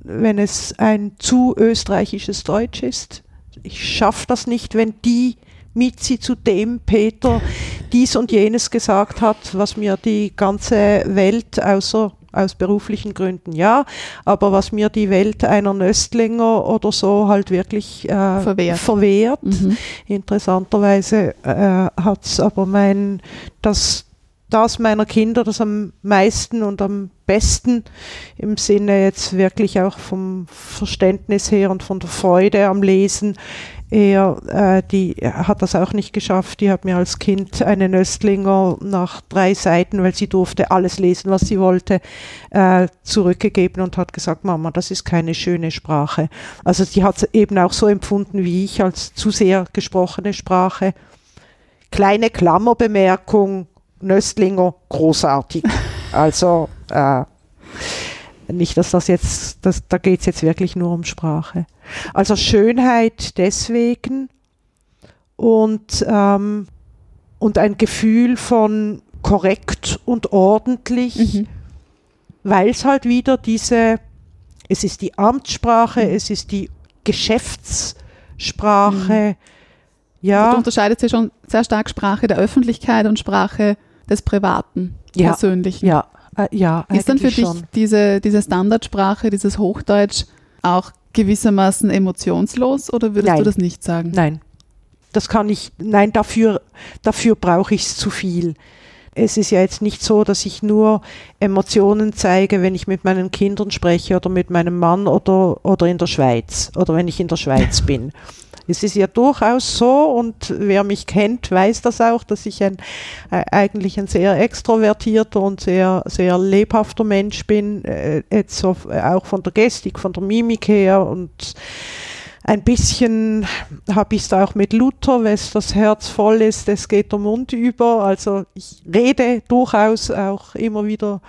wenn es ein zu österreichisches Deutsch ist. Ich schaffe das nicht, wenn die Mitzi zu dem Peter dies und jenes gesagt hat, was mir die ganze Welt außer aus beruflichen Gründen ja, aber was mir die Welt einer Nöstlinger oder so halt wirklich äh, Verwehrt. verwehrt. Mhm. Interessanterweise äh, hat es aber mein, das, das meiner Kinder das am meisten und am besten im Sinne jetzt wirklich auch vom Verständnis her und von der Freude am Lesen. Er, äh, die hat das auch nicht geschafft. Die hat mir als Kind eine Nöstlinger nach drei Seiten, weil sie durfte alles lesen, was sie wollte, äh, zurückgegeben und hat gesagt, Mama, das ist keine schöne Sprache. Also sie hat es eben auch so empfunden wie ich als zu sehr gesprochene Sprache. Kleine Klammerbemerkung, Nöstlinger, großartig. Also äh, nicht, dass das jetzt, das, da geht es jetzt wirklich nur um Sprache. Also Schönheit deswegen und, ähm, und ein Gefühl von korrekt und ordentlich, Mhm. weil es halt wieder diese, es ist die Amtssprache, es ist die Geschäftssprache, Du ja, unterscheidest ja schon sehr stark Sprache der Öffentlichkeit und Sprache des Privaten, Ja. Persönlichen. ja, äh, ja, Ist dann für dich schon. diese, diese Standardsprache, dieses Hochdeutsch auch gewissermaßen emotionslos oder würdest Nein. du das nicht sagen? Nein, das kann ich, nein, dafür, dafür brauche ich es zu viel. Es ist ja jetzt nicht so, dass ich nur Emotionen zeige, wenn ich mit meinen Kindern spreche oder mit meinem Mann oder, oder in der Schweiz oder wenn ich in der Schweiz bin. Es ist ja durchaus so und wer mich kennt, weiß das auch, dass ich ein, äh, eigentlich ein sehr extrovertierter und sehr, sehr lebhafter Mensch bin, äh, jetzt so, äh, auch von der Gestik, von der Mimik her und ein bisschen habe ich es auch mit Luther, wenn das Herz voll ist, es geht der Mund über. Also ich rede durchaus auch immer wieder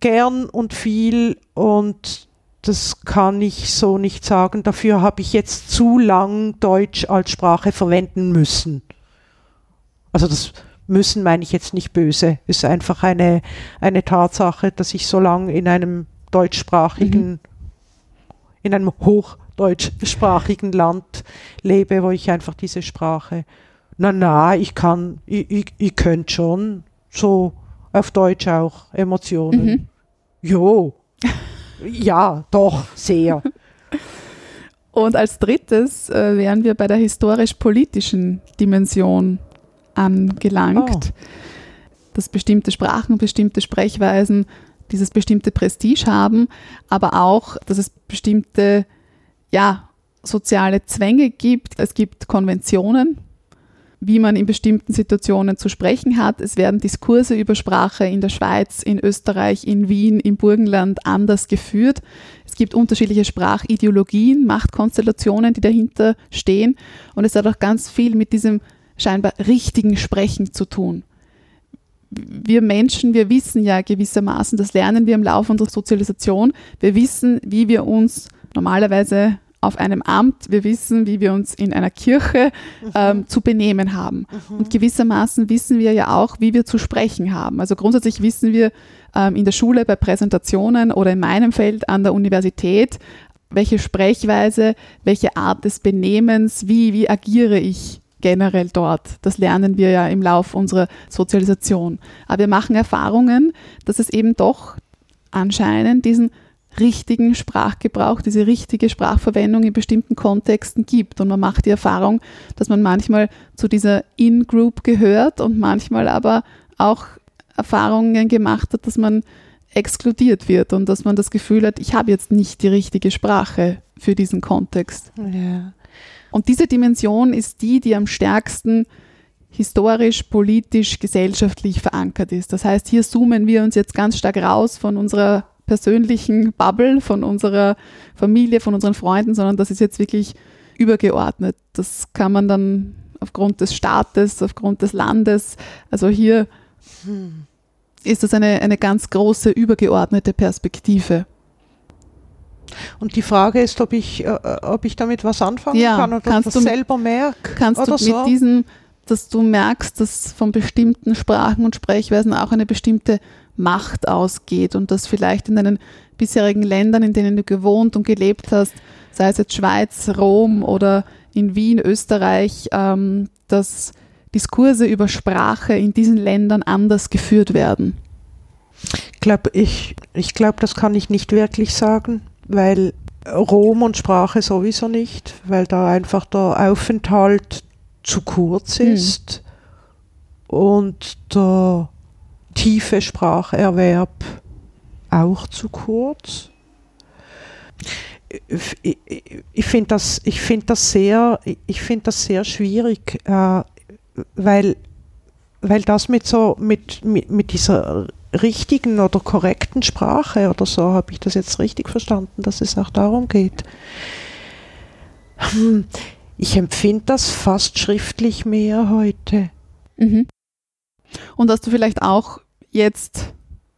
gern und viel und das kann ich so nicht sagen. Dafür habe ich jetzt zu lang Deutsch als Sprache verwenden müssen. Also das müssen meine ich jetzt nicht böse. Ist einfach eine, eine Tatsache, dass ich so lange in einem deutschsprachigen, in einem hochdeutschsprachigen Land lebe, wo ich einfach diese Sprache. Na na, ich kann, ich, ich, ich könnte schon so auf Deutsch auch Emotionen. Mhm. Jo. Ja, doch, sehr. Und als drittes äh, wären wir bei der historisch-politischen Dimension angelangt, dass bestimmte Sprachen, bestimmte Sprechweisen dieses bestimmte Prestige haben, aber auch, dass es bestimmte ja, soziale Zwänge gibt. Es gibt Konventionen, wie man in bestimmten Situationen zu sprechen hat. Es werden Diskurse über Sprache in der Schweiz, in Österreich, in Wien, im Burgenland anders geführt. Es gibt unterschiedliche Sprachideologien, Machtkonstellationen, die dahinter stehen. Und es hat auch ganz viel mit diesem scheinbar richtigen Sprechen zu tun. Wir Menschen, wir wissen ja gewissermaßen, das lernen wir im Laufe unserer Sozialisation. Wir wissen, wie wir uns normalerweise auf einem Amt, wir wissen, wie wir uns in einer Kirche ähm, zu benehmen haben. Und gewissermaßen wissen wir ja auch, wie wir zu sprechen haben. Also grundsätzlich wissen wir ähm, in der Schule bei Präsentationen oder in meinem Feld an der Universität, welche Sprechweise, welche Art des Benehmens, wie, wie agiere ich generell dort. Das lernen wir ja im Lauf unserer Sozialisation. Aber wir machen Erfahrungen, dass es eben doch anscheinend diesen richtigen Sprachgebrauch, diese richtige Sprachverwendung in bestimmten Kontexten gibt. Und man macht die Erfahrung, dass man manchmal zu dieser In-Group gehört und manchmal aber auch Erfahrungen gemacht hat, dass man exkludiert wird und dass man das Gefühl hat, ich habe jetzt nicht die richtige Sprache für diesen Kontext. Ja. Und diese Dimension ist die, die am stärksten historisch, politisch, gesellschaftlich verankert ist. Das heißt, hier zoomen wir uns jetzt ganz stark raus von unserer persönlichen Bubble, von unserer Familie, von unseren Freunden, sondern das ist jetzt wirklich übergeordnet. Das kann man dann aufgrund des Staates, aufgrund des Landes, also hier Hm. ist das eine, eine ganz große übergeordnete Perspektive. Und die Frage ist, ob ich, äh, ob ich damit was anfangen Ja, kann oder kannst das du- selber merke. Kannst Oder du mit so. diesem, dass du merkst, dass von bestimmten Sprachen und Sprechweisen auch eine bestimmte Macht ausgeht und dass vielleicht in deinen bisherigen Ländern, in denen du gewohnt und gelebt hast, sei es jetzt Schweiz, Rom oder in Wien, Österreich, ähm, dass Diskurse über Sprache in diesen Ländern anders geführt werden. Ich glaube, ich, ich glaub, das kann ich nicht wirklich sagen, weil Rom und Sprache sowieso nicht, weil da einfach der Aufenthalt zu kurz Hm. ist und der tiefe Spracherwerb auch zu kurz. Ich, finde das, find das, sehr- find das sehr schwierig, äh, weil, weil das mit, so, mit, mit, dieser richtigen oder korrekten Sprache oder so, habe ich das jetzt richtig verstanden, dass es auch darum geht. Hm, Ich empfinde das fast schriftlich mehr heute. Mhm. Und dass du vielleicht auch jetzt,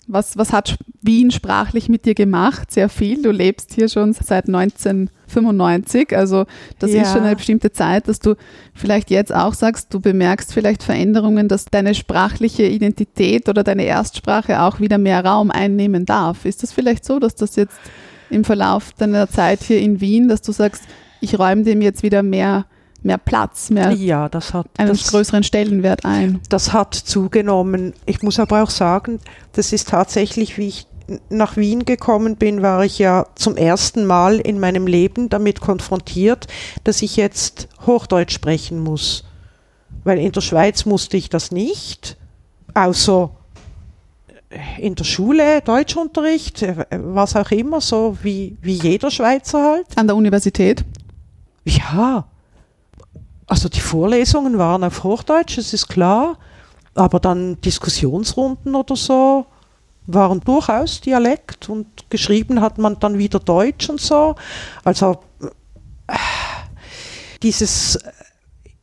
was, was hat Wien sprachlich mit dir gemacht? Sehr viel. Du lebst hier schon seit 1995, also das Ja. ist schon eine bestimmte Zeit, dass du vielleicht jetzt auch sagst, du bemerkst vielleicht Veränderungen, dass deine sprachliche Identität oder deine Erstsprache auch wieder mehr Raum einnehmen darf. Ist das vielleicht so, dass das jetzt im Verlauf deiner Zeit hier in Wien, dass du sagst, ich räume dem jetzt wieder mehr, mehr Platz, mehr Ja, das hat, einen das, größeren Stellenwert ein? das hat zugenommen. Ich muss aber auch sagen, das ist tatsächlich, wie ich nach Wien gekommen bin, war ich ja zum ersten Mal in meinem Leben damit konfrontiert, dass ich jetzt Hochdeutsch sprechen muss. Weil in der Schweiz musste ich das nicht, außer in der Schule, Deutschunterricht, äh, was auch immer, so wie, wie jeder Schweizer halt. An der Universität? Ja, also die Vorlesungen waren auf Hochdeutsch, das ist klar, aber dann Diskussionsrunden oder so waren durchaus Dialekt und geschrieben hat man dann wieder Deutsch und so. Also äh, dieses äh,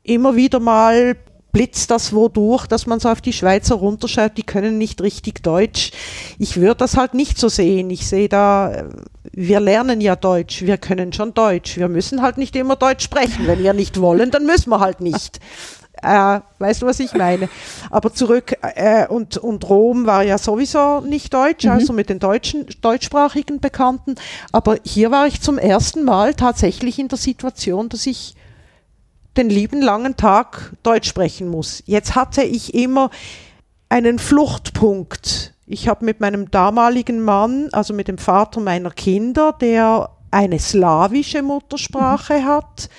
immer wieder mal blitzt das wodurch, dass man so auf die Schweizer runterschaut, die können nicht richtig Deutsch. Ich würde das halt nicht so sehen. Ich sehe da, äh, wir lernen ja Deutsch, wir können schon Deutsch. Wir müssen halt nicht immer Deutsch sprechen. Wenn wir nicht wollen, dann müssen wir halt nicht. Äh, weißt du, was ich meine? Aber zurück, äh, und, und Rom war ja sowieso nicht deutsch, also mit den deutschen, deutschsprachigen Bekannten. Aber hier war ich zum ersten Mal tatsächlich in der Situation, dass ich den lieben langen Tag Deutsch sprechen muss. Jetzt hatte ich immer einen Fluchtpunkt. Ich habe mit meinem damaligen Mann, also mit dem Vater meiner Kinder, der eine slawische Muttersprache hat,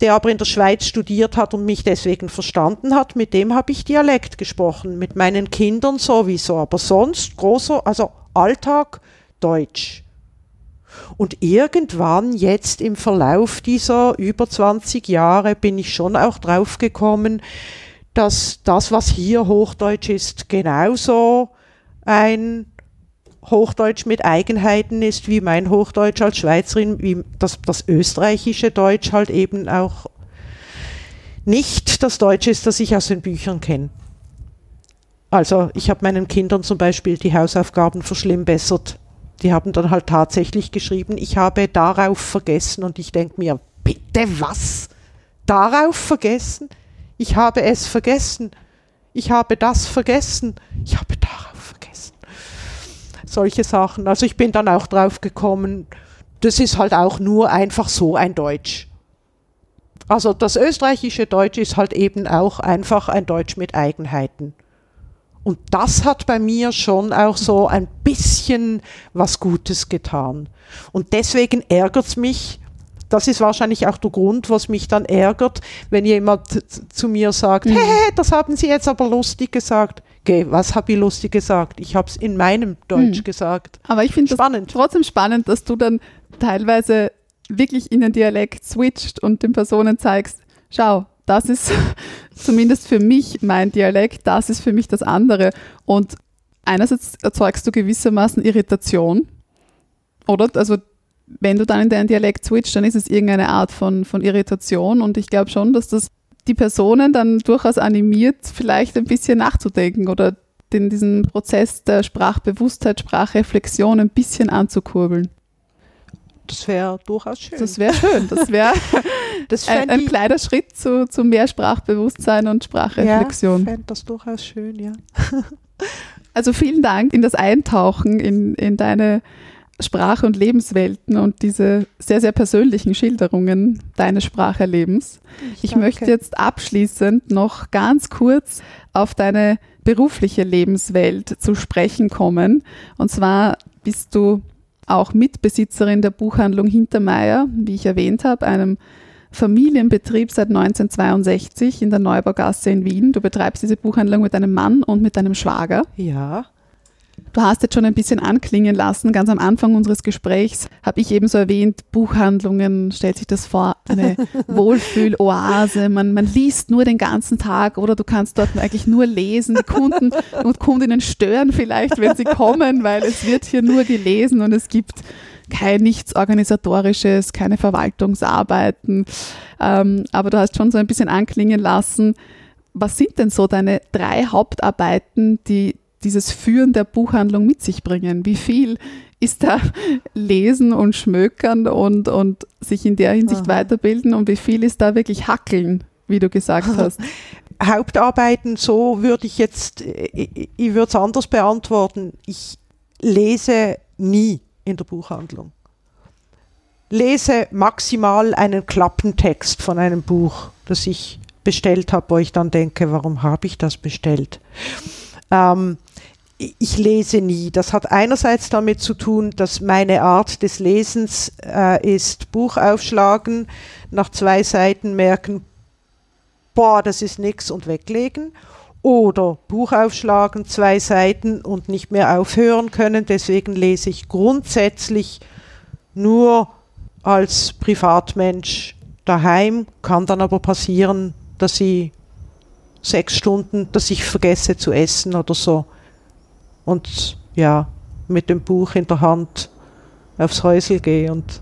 der aber in der Schweiz studiert hat und mich deswegen verstanden hat, mit dem habe ich Dialekt gesprochen, mit meinen Kindern sowieso, aber sonst großer, also Alltag Deutsch. Und irgendwann jetzt im Verlauf dieser über 20 Jahre bin ich schon auch drauf gekommen, dass das, was hier Hochdeutsch ist, genauso ein Hochdeutsch mit Eigenheiten ist, wie mein Hochdeutsch als Schweizerin, wie das, das österreichische Deutsch halt eben auch nicht das Deutsch ist, das ich aus den Büchern kenne. Also ich habe meinen Kindern zum Beispiel die Hausaufgaben verschlimmbessert. Die haben dann halt tatsächlich geschrieben, ich habe darauf vergessen und ich denke mir, bitte was? Darauf vergessen? Ich habe es vergessen. Ich habe das vergessen. Ich habe darauf. Solche Sachen. Also ich bin dann auch drauf gekommen, das ist halt auch nur einfach so ein Deutsch. Also das österreichische Deutsch ist halt eben auch einfach ein Deutsch mit Eigenheiten. Und das hat bei mir schon auch so ein bisschen was Gutes getan. Und deswegen ärgert es mich, das ist wahrscheinlich auch der Grund, was mich dann ärgert, wenn jemand zu mir sagt, Mhm. hey, das haben Sie jetzt aber lustig gesagt. Okay, was habe ich lustig gesagt? Ich habe es in meinem Deutsch Mhm. gesagt. Aber ich finde Spannend. trotzdem spannend, dass du dann teilweise wirklich in den Dialekt switcht und den Personen zeigst, schau, das ist zumindest für mich mein Dialekt, das ist für mich das andere. Und einerseits erzeugst du gewissermaßen Irritation, oder? Also wenn du dann in deinen Dialekt switcht, dann ist es irgendeine Art von, von Irritation und ich glaube schon, dass das die Personen dann durchaus animiert, vielleicht ein bisschen nachzudenken oder den, diesen Prozess der Sprachbewusstheit, Sprachreflexion ein bisschen anzukurbeln. Das wäre durchaus schön. Das wäre schön. Das wäre das ein, ein ich- kleiner Schritt zu, zu mehr Sprachbewusstsein und ja, Sprachreflexion. fände das durchaus schön, ja. Also vielen Dank in das Eintauchen in, in deine Sprach- und Lebenswelten und diese sehr, sehr persönlichen Schilderungen deines Spracherlebens. Ich danke. möchte jetzt abschließend noch ganz kurz auf deine berufliche Lebenswelt zu sprechen kommen. Und zwar bist du auch Mitbesitzerin der Buchhandlung Hintermeier, wie ich erwähnt habe, einem Familienbetrieb seit 1962 in der Neubaugasse in Wien. Du betreibst diese Buchhandlung mit deinem Mann und mit deinem Schwager. Ja, Du hast jetzt schon ein bisschen anklingen lassen. Ganz am Anfang unseres Gesprächs habe ich eben so erwähnt, Buchhandlungen, stellt sich das vor, eine Wohlfühloase. Man, man liest nur den ganzen Tag oder du kannst dort eigentlich nur lesen. Die Kunden und Kundinnen stören vielleicht, wenn sie kommen, weil es wird hier nur gelesen und es gibt kein nichts Organisatorisches, keine Verwaltungsarbeiten. Ähm, aber du hast schon so ein bisschen anklingen lassen, was sind denn so deine drei Hauptarbeiten, die dieses Führen der Buchhandlung mit sich bringen? Wie viel ist da Lesen und Schmökern und, und sich in der Hinsicht Aha. weiterbilden und wie viel ist da wirklich Hackeln, wie du gesagt hast? Hauptarbeiten, so würde ich jetzt, ich, ich würde es anders beantworten. Ich lese nie in der Buchhandlung. Lese maximal einen Klappentext von einem Buch, das ich bestellt habe, wo ich dann denke, warum habe ich das bestellt? Ähm, ich- lese nie. Das hat einerseits damit zu tun, dass meine Art des Lesens äh, ist Buch aufschlagen, nach zwei Seiten merken, boah, das ist nix und weglegen. Oder Buch aufschlagen, zwei Seiten und nicht mehr aufhören können. Deswegen lese ich grundsätzlich nur als Privatmensch daheim. Kann dann aber passieren, dass ich sechs Stunden, dass ich vergesse zu essen oder so. Und ja, mit dem Buch in der Hand aufs Häusel gehe und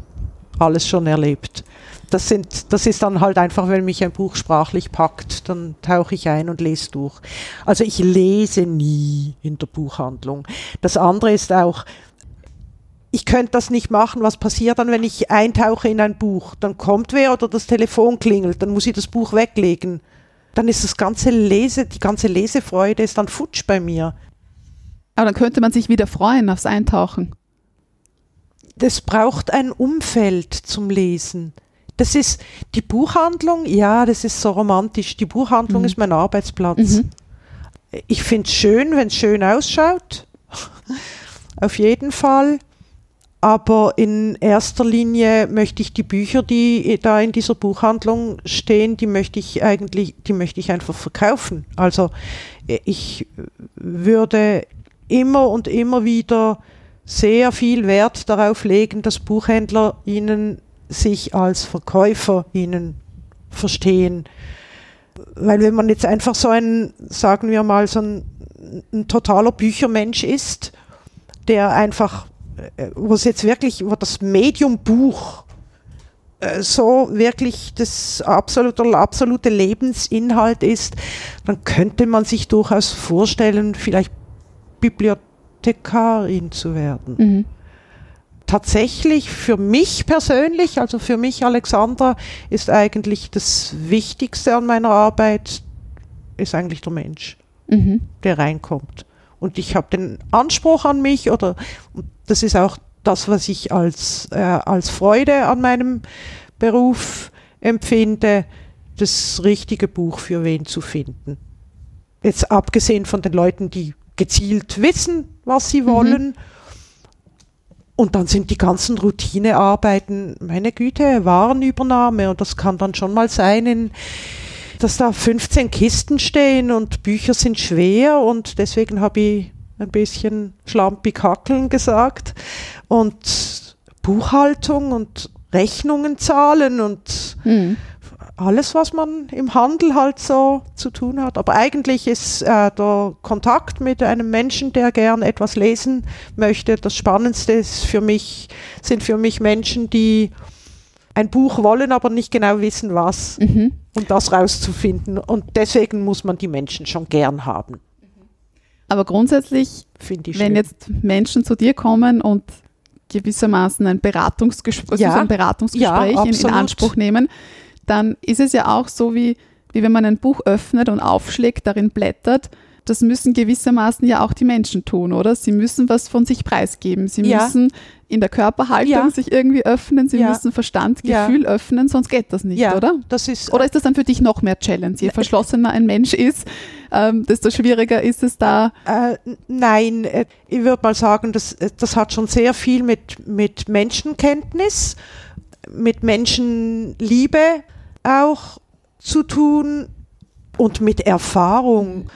alles schon erlebt. Das, sind, das ist dann halt einfach, wenn mich ein Buch sprachlich packt, dann tauche ich ein und lese durch. Also ich lese nie in der Buchhandlung. Das andere ist auch, ich könnte das nicht machen. Was passiert dann, wenn ich eintauche in ein Buch? Dann kommt wer oder das Telefon klingelt, dann muss ich das Buch weglegen. Dann ist das ganze Lese, die ganze Lesefreude ist dann futsch bei mir. Aber dann könnte man sich wieder freuen aufs Eintauchen. das braucht ein Umfeld zum Lesen. Das ist die Buchhandlung, ja, das ist so romantisch. Die Buchhandlung Mhm. ist mein Arbeitsplatz. Mhm. Ich finde es schön, wenn es schön ausschaut. Auf jeden Fall. Aber in erster Linie möchte ich die Bücher, die da in dieser Buchhandlung stehen, die möchte ich eigentlich, die möchte ich einfach verkaufen. Also ich würde immer und immer wieder sehr viel Wert darauf legen, dass Buchhändler ihnen sich als Verkäufer ihnen verstehen. Weil wenn man jetzt einfach so ein, sagen wir mal, so ein, ein totaler Büchermensch ist, der einfach, äh, wo es jetzt wirklich, wo das Medium Buch äh, so wirklich das absolute, absolute Lebensinhalt ist, dann könnte man sich durchaus vorstellen, vielleicht Bibliothekarin zu werden Mhm. tatsächlich für mich persönlich, also für mich Alexandra, ist eigentlich das Wichtigste an meiner Arbeit, ist eigentlich der Mensch, Mhm. der reinkommt. Und ich habe den Anspruch an mich, oder das ist auch das, was ich als, äh, als Freude an meinem Beruf empfinde, das richtige Buch für wen zu finden. Jetzt abgesehen von den Leuten, die gezielt wissen, was sie Mhm. wollen. Und dann sind die ganzen Routinearbeiten, meine Güte, Warenübernahme. Und das kann dann schon mal sein, in, dass da 15 Kisten stehen und Bücher sind schwer. Und deswegen habe ich ein bisschen schlampig hackeln gesagt. Und Buchhaltung und Rechnungen zahlen und Hm. Alles, was man im Handel halt so zu tun hat. Aber eigentlich ist äh, der Kontakt mit einem Menschen, der gern etwas lesen möchte, das Spannendste ist für mich, sind für mich Menschen, die ein Buch wollen, aber nicht genau wissen, was, Mhm. um das rauszufinden. Und deswegen muss man die Menschen schon gern haben, Aber grundsätzlich, wenn schön. jetzt Menschen zu dir kommen und gewissermaßen ein Beratungsgespräch, also Ja. so ein Beratungsgespräch Ja, in, in. Anspruch nehmen, dann ist es ja auch so, wie, wie wenn man ein Buch öffnet und aufschlägt, darin blättert. Das müssen gewissermaßen ja auch die Menschen tun, oder? Sie müssen was von sich preisgeben. Sie Ja. müssen in der Körperhaltung Ja. sich irgendwie öffnen. Sie Ja. müssen Verstand, Ja. Gefühl öffnen, sonst geht das nicht, ja, oder? Das ist, Oder ist das dann für dich noch mehr Challenge? Je verschlossener ein Mensch ist, ähm, desto schwieriger ist es da. Äh, nein, äh, ich würde mal sagen, das, äh, das hat schon sehr viel mit, mit Menschenkenntnis, mit Menschenliebe auch zu tun und mit Erfahrung.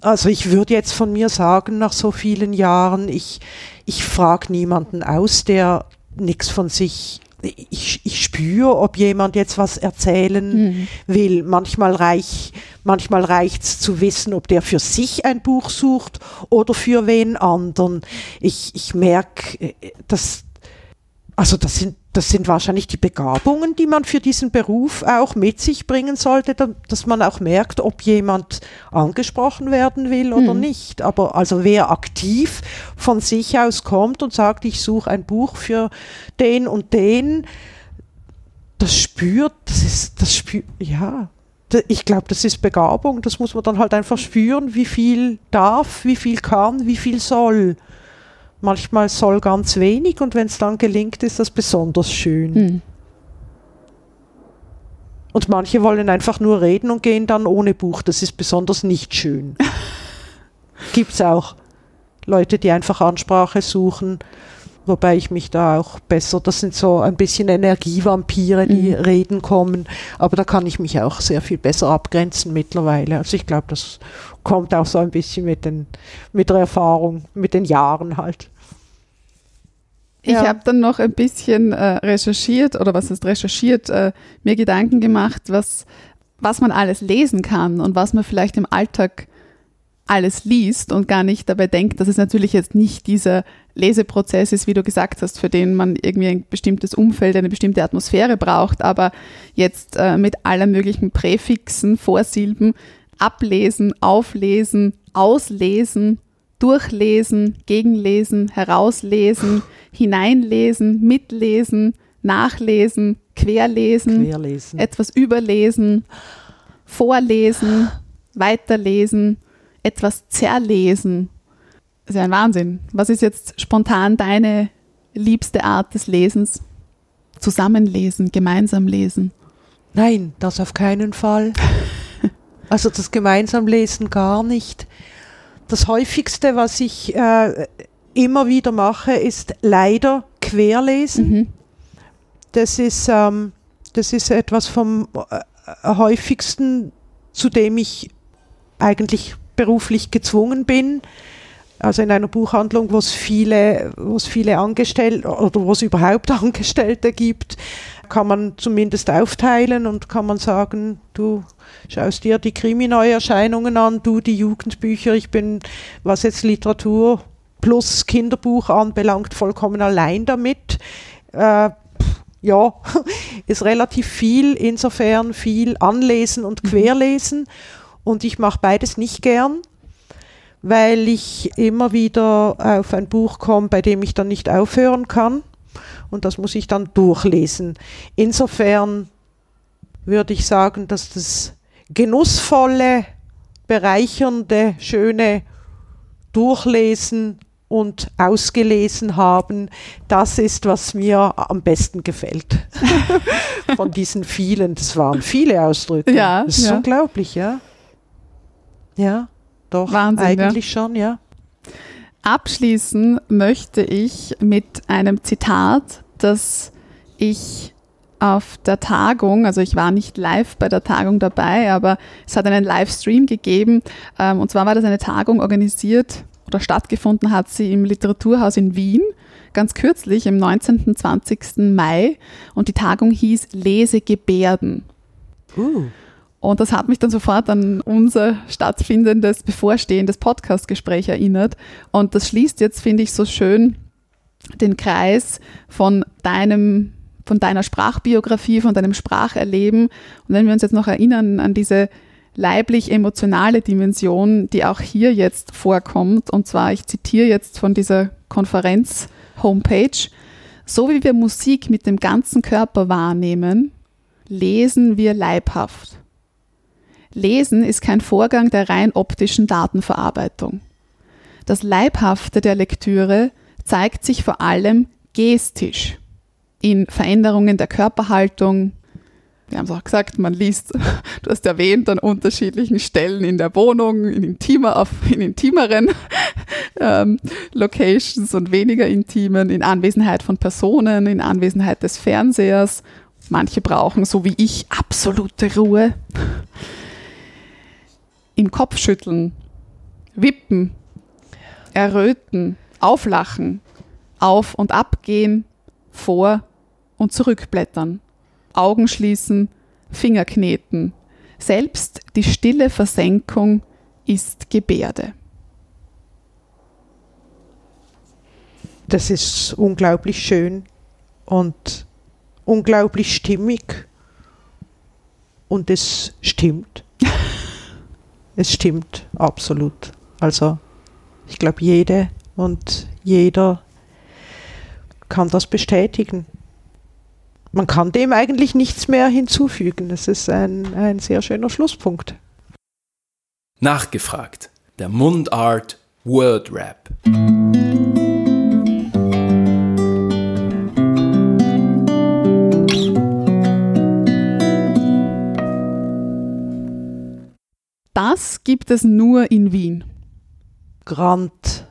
Also ich würde jetzt von mir sagen, nach so vielen Jahren, ich, ich frage niemanden aus, der nichts von sich. Ich, ich spüre, ob jemand jetzt was erzählen will. Manchmal, reich, manchmal reicht es zu wissen, ob der für sich ein Buch sucht oder für wen anderen. Ich, ich merke, dass, also das sind, das sind wahrscheinlich die Begabungen, die man für diesen Beruf auch mit sich bringen sollte, da- dass man auch merkt, ob jemand angesprochen werden will oder Hm. nicht. Aber also wer aktiv von sich aus kommt und sagt, ich suche ein Buch für den und den, das spürt, das ist, das spürt, ja. Ich glaube, das ist Begabung. Das muss man dann halt einfach spüren, wie viel darf, wie viel kann, wie viel soll. Manchmal soll ganz wenig und wenn es dann gelingt, ist das besonders schön. Hm. Und manche wollen einfach nur reden und gehen dann ohne Buch. Das ist besonders nicht schön. Gibt es auch Leute, die einfach Ansprache suchen, wobei ich mich da auch besser, das sind so ein bisschen Energievampire, die Mhm. reden kommen, aber da kann ich mich auch sehr viel besser abgrenzen mittlerweile. Also ich glaube, das kommt auch so ein bisschen mit, den, mit der Erfahrung, mit den Jahren halt. Ich Ja. habe dann noch ein bisschen äh, recherchiert, oder was ist recherchiert, äh, mir Gedanken gemacht, was, was man alles lesen kann und was man vielleicht im Alltag alles liest und gar nicht dabei denkt, dass es natürlich jetzt nicht dieser Leseprozess ist, wie du gesagt hast, für den man irgendwie ein bestimmtes Umfeld, eine bestimmte Atmosphäre braucht, aber jetzt äh, mit aller möglichen Präfixen, Vorsilben ablesen, auflesen, auslesen, durchlesen, gegenlesen, herauslesen, hineinlesen, mitlesen, nachlesen, querlesen, Querlesen. etwas überlesen, vorlesen, weiterlesen, etwas zerlesen. Das ist ja ein Wahnsinn. Was ist jetzt spontan deine liebste Art des Lesens? Zusammenlesen, gemeinsam lesen. Nein, das auf keinen Fall. Also das gemeinsam lesen gar nicht. Das häufigste, was ich äh, immer wieder mache, ist leider querlesen. Mhm. Das ist, ähm, das ist etwas vom äh, häufigsten, zu dem ich eigentlich beruflich gezwungen bin. Also in einer Buchhandlung, wo es viele, wo es viele Angestellte oder wo es überhaupt Angestellte gibt, kann man zumindest aufteilen und kann man sagen, du schaust dir die Krimi-Neuerscheinungen an, du die Jugendbücher, ich bin, was jetzt Literatur plus Kinderbuch anbelangt, vollkommen allein damit. Äh, ja, ist relativ viel, insofern viel Anlesen und Querlesen. Und ich mache beides nicht gern, weil ich immer wieder auf ein Buch komme, bei dem ich dann nicht aufhören kann. Und das muss ich dann durchlesen. Insofern würde ich sagen, dass das genussvolle, bereichernde, schöne Durchlesen und ausgelesen haben, das ist, was mir am besten gefällt. Von diesen vielen, das waren viele Ausdrücke. Ja, das ist ja. unglaublich, ja. Ja. doch, Wahnsinn, eigentlich schon, ja. Abschließen möchte ich mit einem Zitat, das ich auf der Tagung, also ich war nicht live bei der Tagung dabei, aber es hat einen Livestream gegeben. Ähm, und zwar war das eine Tagung organisiert oder stattgefunden hat sie im Literaturhaus in Wien, ganz kürzlich, im 19. und 20. Mai. Und die Tagung hieß Lesegebärden. Uh. Und das hat mich dann sofort an unser stattfindendes, bevorstehendes Podcastgespräch erinnert. Und das schließt jetzt, finde ich, so schön den Kreis von deinem, von deiner Sprachbiografie, von deinem Spracherleben. Und wenn wir uns jetzt noch erinnern an diese leiblich-emotionale Dimension, die auch hier jetzt vorkommt, und zwar, ich zitiere jetzt von dieser Konferenz-Homepage, so wie wir Musik mit dem ganzen Körper wahrnehmen, lesen wir leibhaft. Lesen ist kein Vorgang der rein optischen Datenverarbeitung. Das Leibhafte der Lektüre zeigt sich vor allem gestisch in Veränderungen der Körperhaltung. Wir haben es auch gesagt, man liest, du hast erwähnt, an unterschiedlichen Stellen in der Wohnung, in, intimer, in intimeren ähm, Locations und weniger intimen, in Anwesenheit von Personen, in Anwesenheit des Fernsehers. Manche brauchen, so wie ich, absolute Ruhe im Kopf schütteln, wippen, erröten, auflachen, auf und abgehen, vor und zurückblättern, Augen schließen, Finger kneten. Selbst die stille Versenkung ist Gebärde. Das ist unglaublich schön und unglaublich stimmig. Und es stimmt. Es stimmt absolut. Also ich glaube, jede und jeder kann das bestätigen. Man kann dem eigentlich nichts mehr hinzufügen. Es ist ein, ein sehr schöner Schlusspunkt. Nachgefragt. Der Mundart Word Rap. Das gibt es nur in Wien. Grant.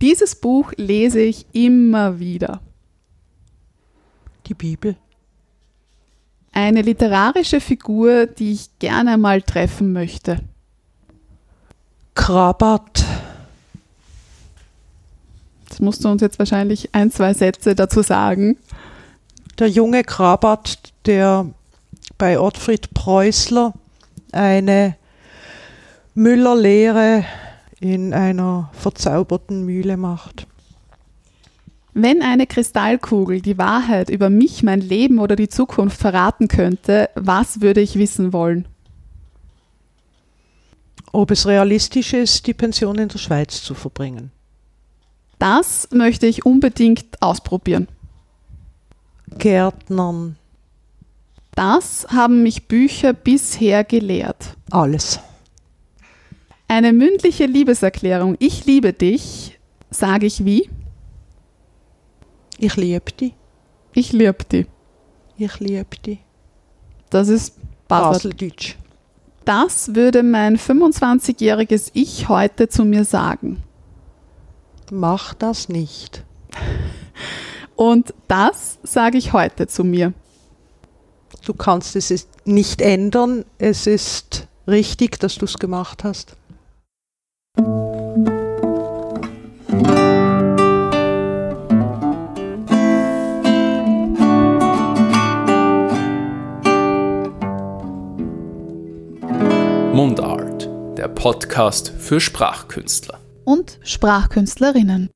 Dieses Buch lese ich immer wieder. Die Bibel. Eine literarische Figur, die ich gerne mal treffen möchte. Krabat. Das musst du uns jetzt wahrscheinlich ein, zwei Sätze dazu sagen. Der junge Krabat, der bei Ottfried Preußler eine Müllerlehre in einer verzauberten Mühle macht. Wenn eine Kristallkugel die Wahrheit über mich, mein Leben oder die Zukunft verraten könnte, was würde ich wissen wollen? Ob es realistisch ist, die Pension in der Schweiz zu verbringen. Das möchte ich unbedingt ausprobieren. Gärtnern, Das haben mich Bücher bisher gelehrt. alles. Eine mündliche Liebeserklärung, ich liebe dich, sage ich wie? Ich liebe dich, Ich liebe dich. ich liebe dich. Das ist. Baseldeutsch. Das würde mein 25-jähriges Ich heute zu mir sagen. Mach das nicht. Und das sage ich heute zu mir. Du kannst es nicht ändern. Es ist richtig, dass du es gemacht hast. Mundart, der Podcast für Sprachkünstler. Und Sprachkünstlerinnen.